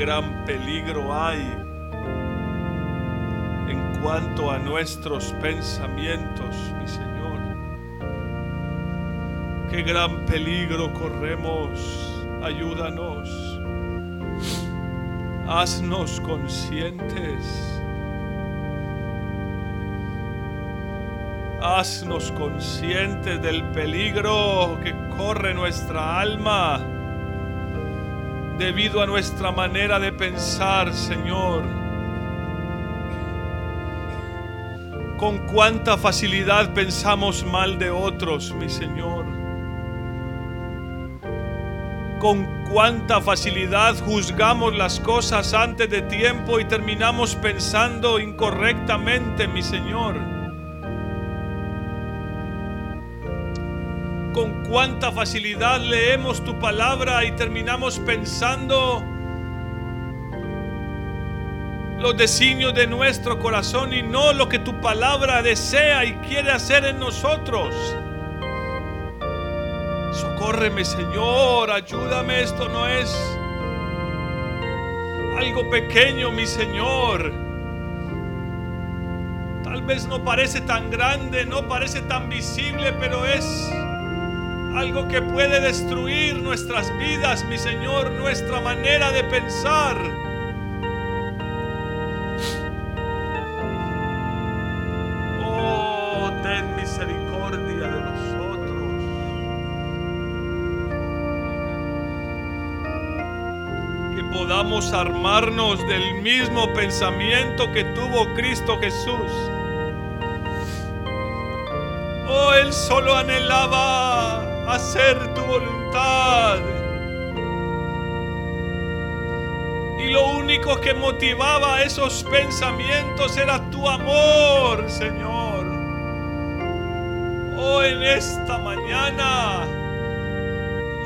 Gran peligro hay en cuanto a nuestros pensamientos, mi Señor. Qué gran peligro corremos. Ayúdanos. Haznos conscientes. Haznos conscientes del peligro que corre nuestra alma debido a nuestra manera de pensar, Señor. Con cuánta facilidad pensamos mal de otros, mi Señor. Con cuánta facilidad juzgamos las cosas antes de tiempo y terminamos pensando incorrectamente, mi Señor. Con cuánta facilidad leemos tu palabra y terminamos pensando los designios de nuestro corazón y no lo que tu palabra desea y quiere hacer en nosotros. Socórreme, Señor, ayúdame, esto no es algo pequeño, mi Señor. Tal vez no parece tan grande, no parece tan visible, pero es algo que puede destruir nuestras vidas, mi Señor, nuestra manera de pensar. Oh, ten misericordia de nosotros. Que podamos armarnos del mismo pensamiento que tuvo Cristo Jesús. Oh, Él solo anhelaba hacer tu voluntad. Y lo único que motivaba esos pensamientos era tu amor, Señor. Oh, en esta mañana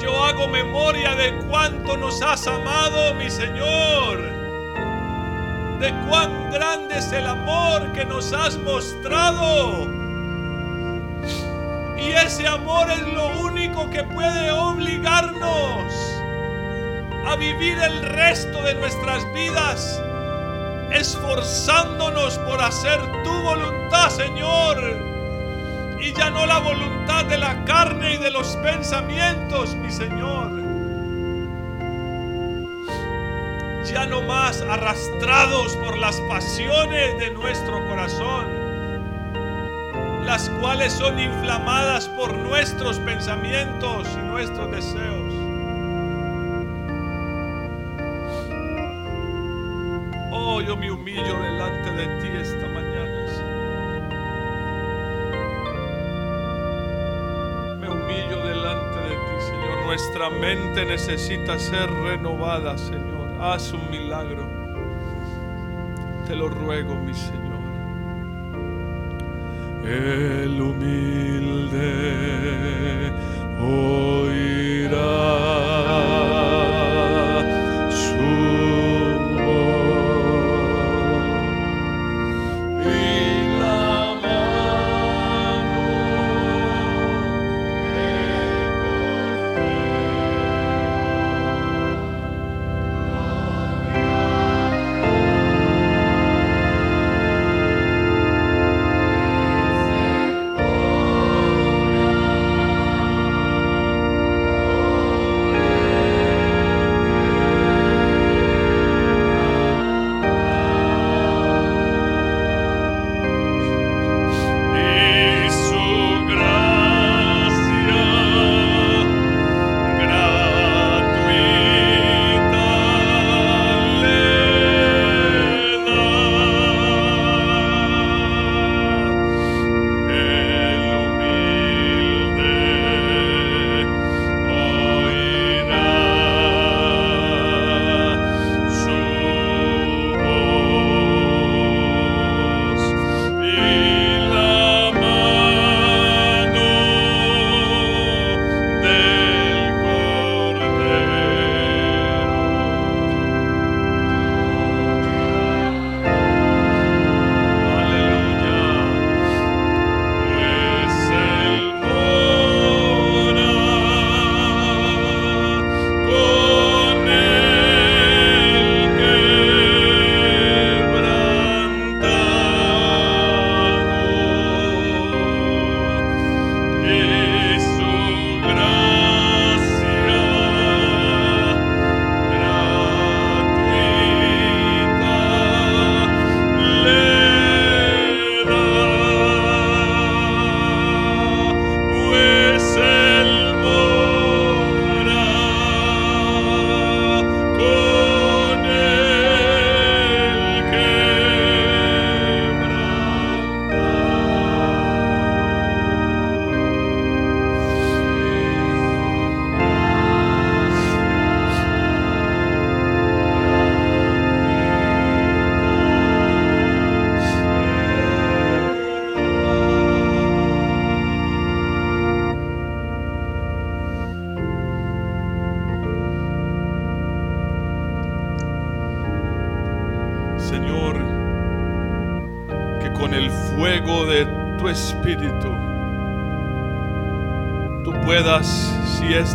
yo hago memoria de cuánto nos has amado, mi Señor. De cuán grande es el amor que nos has mostrado. Y ese amor es lo único que puede obligarnos a vivir el resto de nuestras vidas esforzándonos por hacer tu voluntad, Señor. Y ya no la voluntad de la carne y de los pensamientos, mi Señor. Ya no más arrastrados por las pasiones de nuestro corazón las cuales son inflamadas por nuestros pensamientos y nuestros deseos. Oh, yo me humillo delante de ti esta mañana, Señor. Me humillo delante de ti, Señor. Nuestra mente necesita ser renovada, Señor. Haz un milagro. Te lo ruego, mi Señor. El humilde oirá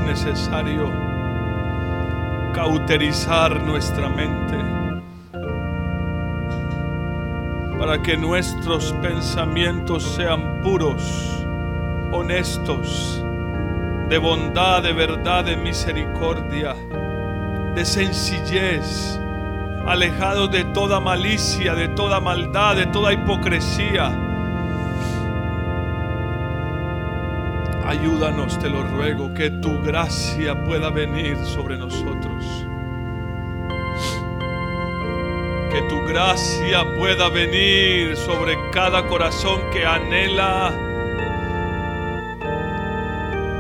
necesario, cauterizar nuestra mente para que nuestros pensamientos sean puros, honestos, de bondad, de verdad, de misericordia, de sencillez, alejados de toda malicia, de toda maldad, de toda hipocresía. Ayúdanos, te lo ruego, que tu gracia pueda venir sobre nosotros. Que tu gracia pueda venir sobre cada corazón que anhela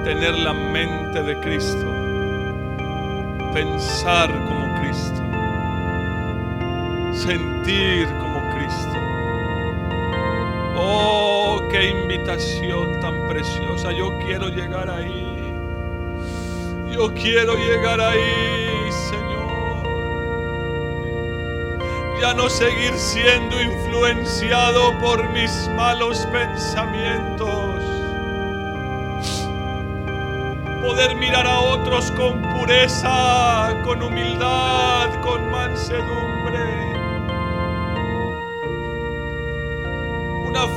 tener la mente de Cristo, pensar como Cristo, sentir como qué invitación tan preciosa. Yo quiero llegar ahí. Yo quiero llegar ahí, Señor. Ya no seguir siendo influenciado por mis malos pensamientos poder mirar a otros con pureza, con humildad, con mansedumbre.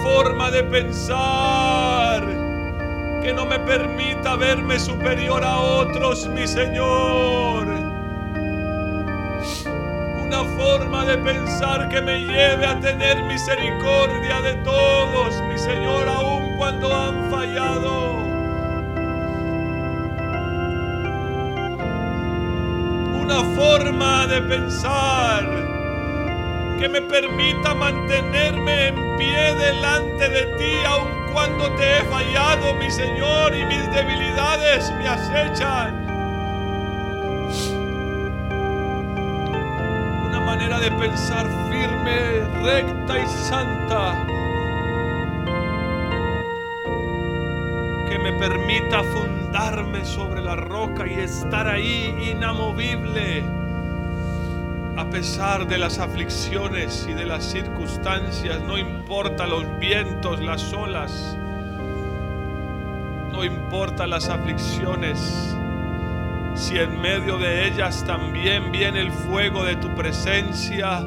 Forma de pensar que no me permita verme superior a otros, mi Señor. Una forma de pensar que me lleve a tener misericordia de todos, mi Señor, aun cuando han fallado. forma de pensar que me permita mantenerme en pie delante de ti, aun cuando te he fallado, mi Señor, y mis debilidades me acechan. Una manera de pensar firme, recta y santa. Que me permita fundarme sobre la roca y estar ahí inamovible a pesar de las aflicciones y de las circunstancias, no importa los vientos, las olas, no importa las aflicciones, si en medio de ellas también viene el fuego de tu presencia,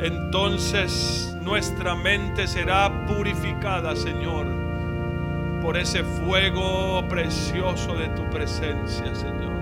entonces nuestra mente será purificada, Señor, por ese fuego precioso de tu presencia, Señor.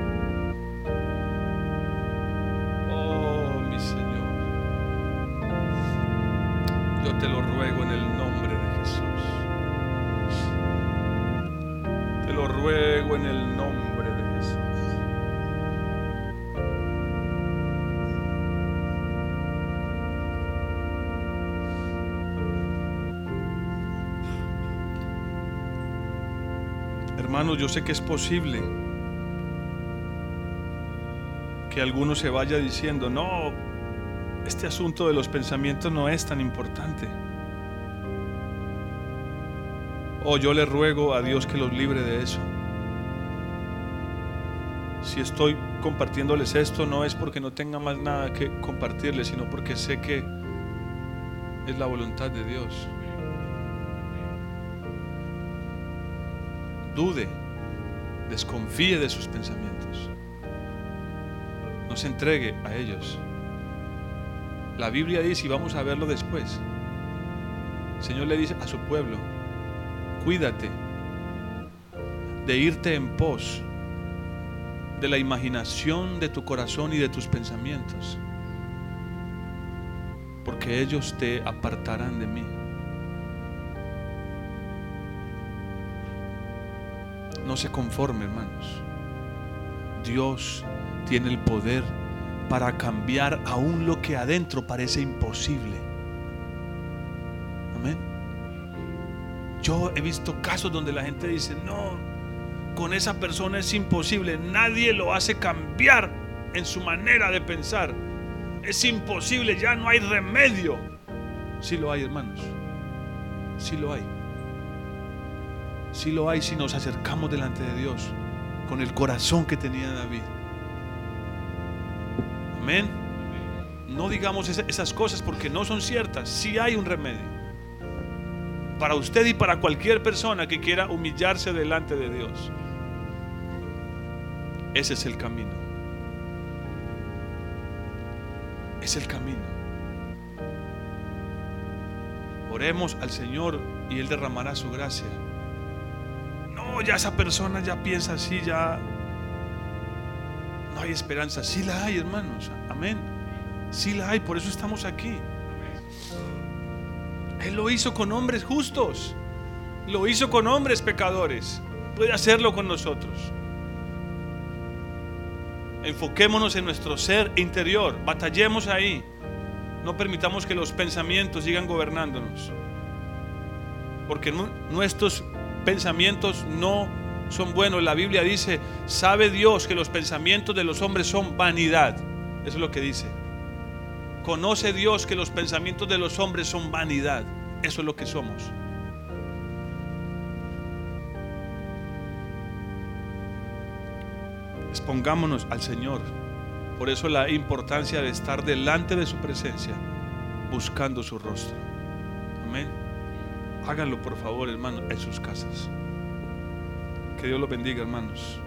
Yo sé que es posible que alguno se vaya diciendo, no, este asunto de los pensamientos no es tan importante. O yo le ruego a Dios que los libre de eso. Si estoy compartiéndoles esto no es porque no tenga más nada que compartirles, sino porque sé que es la voluntad de Dios. Dude, desconfíe de sus pensamientos. No se entregue a ellos. La Biblia dice, y vamos a verlo después, el Señor le dice a su pueblo, cuídate de irte en pos de la imaginación de tu corazón y de tus pensamientos, porque ellos te apartarán de mí. No se conforme, hermanos. Dios tiene el poder para cambiar aún lo que adentro parece imposible. Amén. Yo he visto casos donde la gente dice, no, con esa persona es imposible. Nadie lo hace cambiar en su manera de pensar. Es imposible, ya no hay remedio. Sí lo hay, hermanos. Sí lo hay. Sí lo hay si nos acercamos delante de Dios con el corazón que tenía David. Amén. no digamos esas cosas porque no son ciertas. Sí hay un remedio. Para usted y para cualquier persona que quiera humillarse delante de Dios. Ese es el camino. Es el camino. Oremos al Señor y Él derramará su gracia. Ya esa persona ya piensa así, ya no hay esperanza. Sí la hay, hermanos. Amén. Sí la hay, por eso estamos aquí. Él lo hizo con hombres justos. Lo hizo con hombres pecadores. Puede hacerlo con nosotros. Enfoquémonos en nuestro ser interior. Batallemos ahí. No permitamos que los pensamientos sigan gobernándonos. Porque nuestros pensamientos no son buenos. La Biblia dice, sabe Dios que los pensamientos de los hombres son vanidad. Eso es lo que dice. Conoce Dios que los pensamientos de los hombres son vanidad. Eso es lo que somos. Expongámonos al Señor. Por eso la importancia de estar delante de su presencia, buscando su rostro. Amén. Háganlo por favor, hermano, en sus casas. Que Dios los bendiga, hermanos.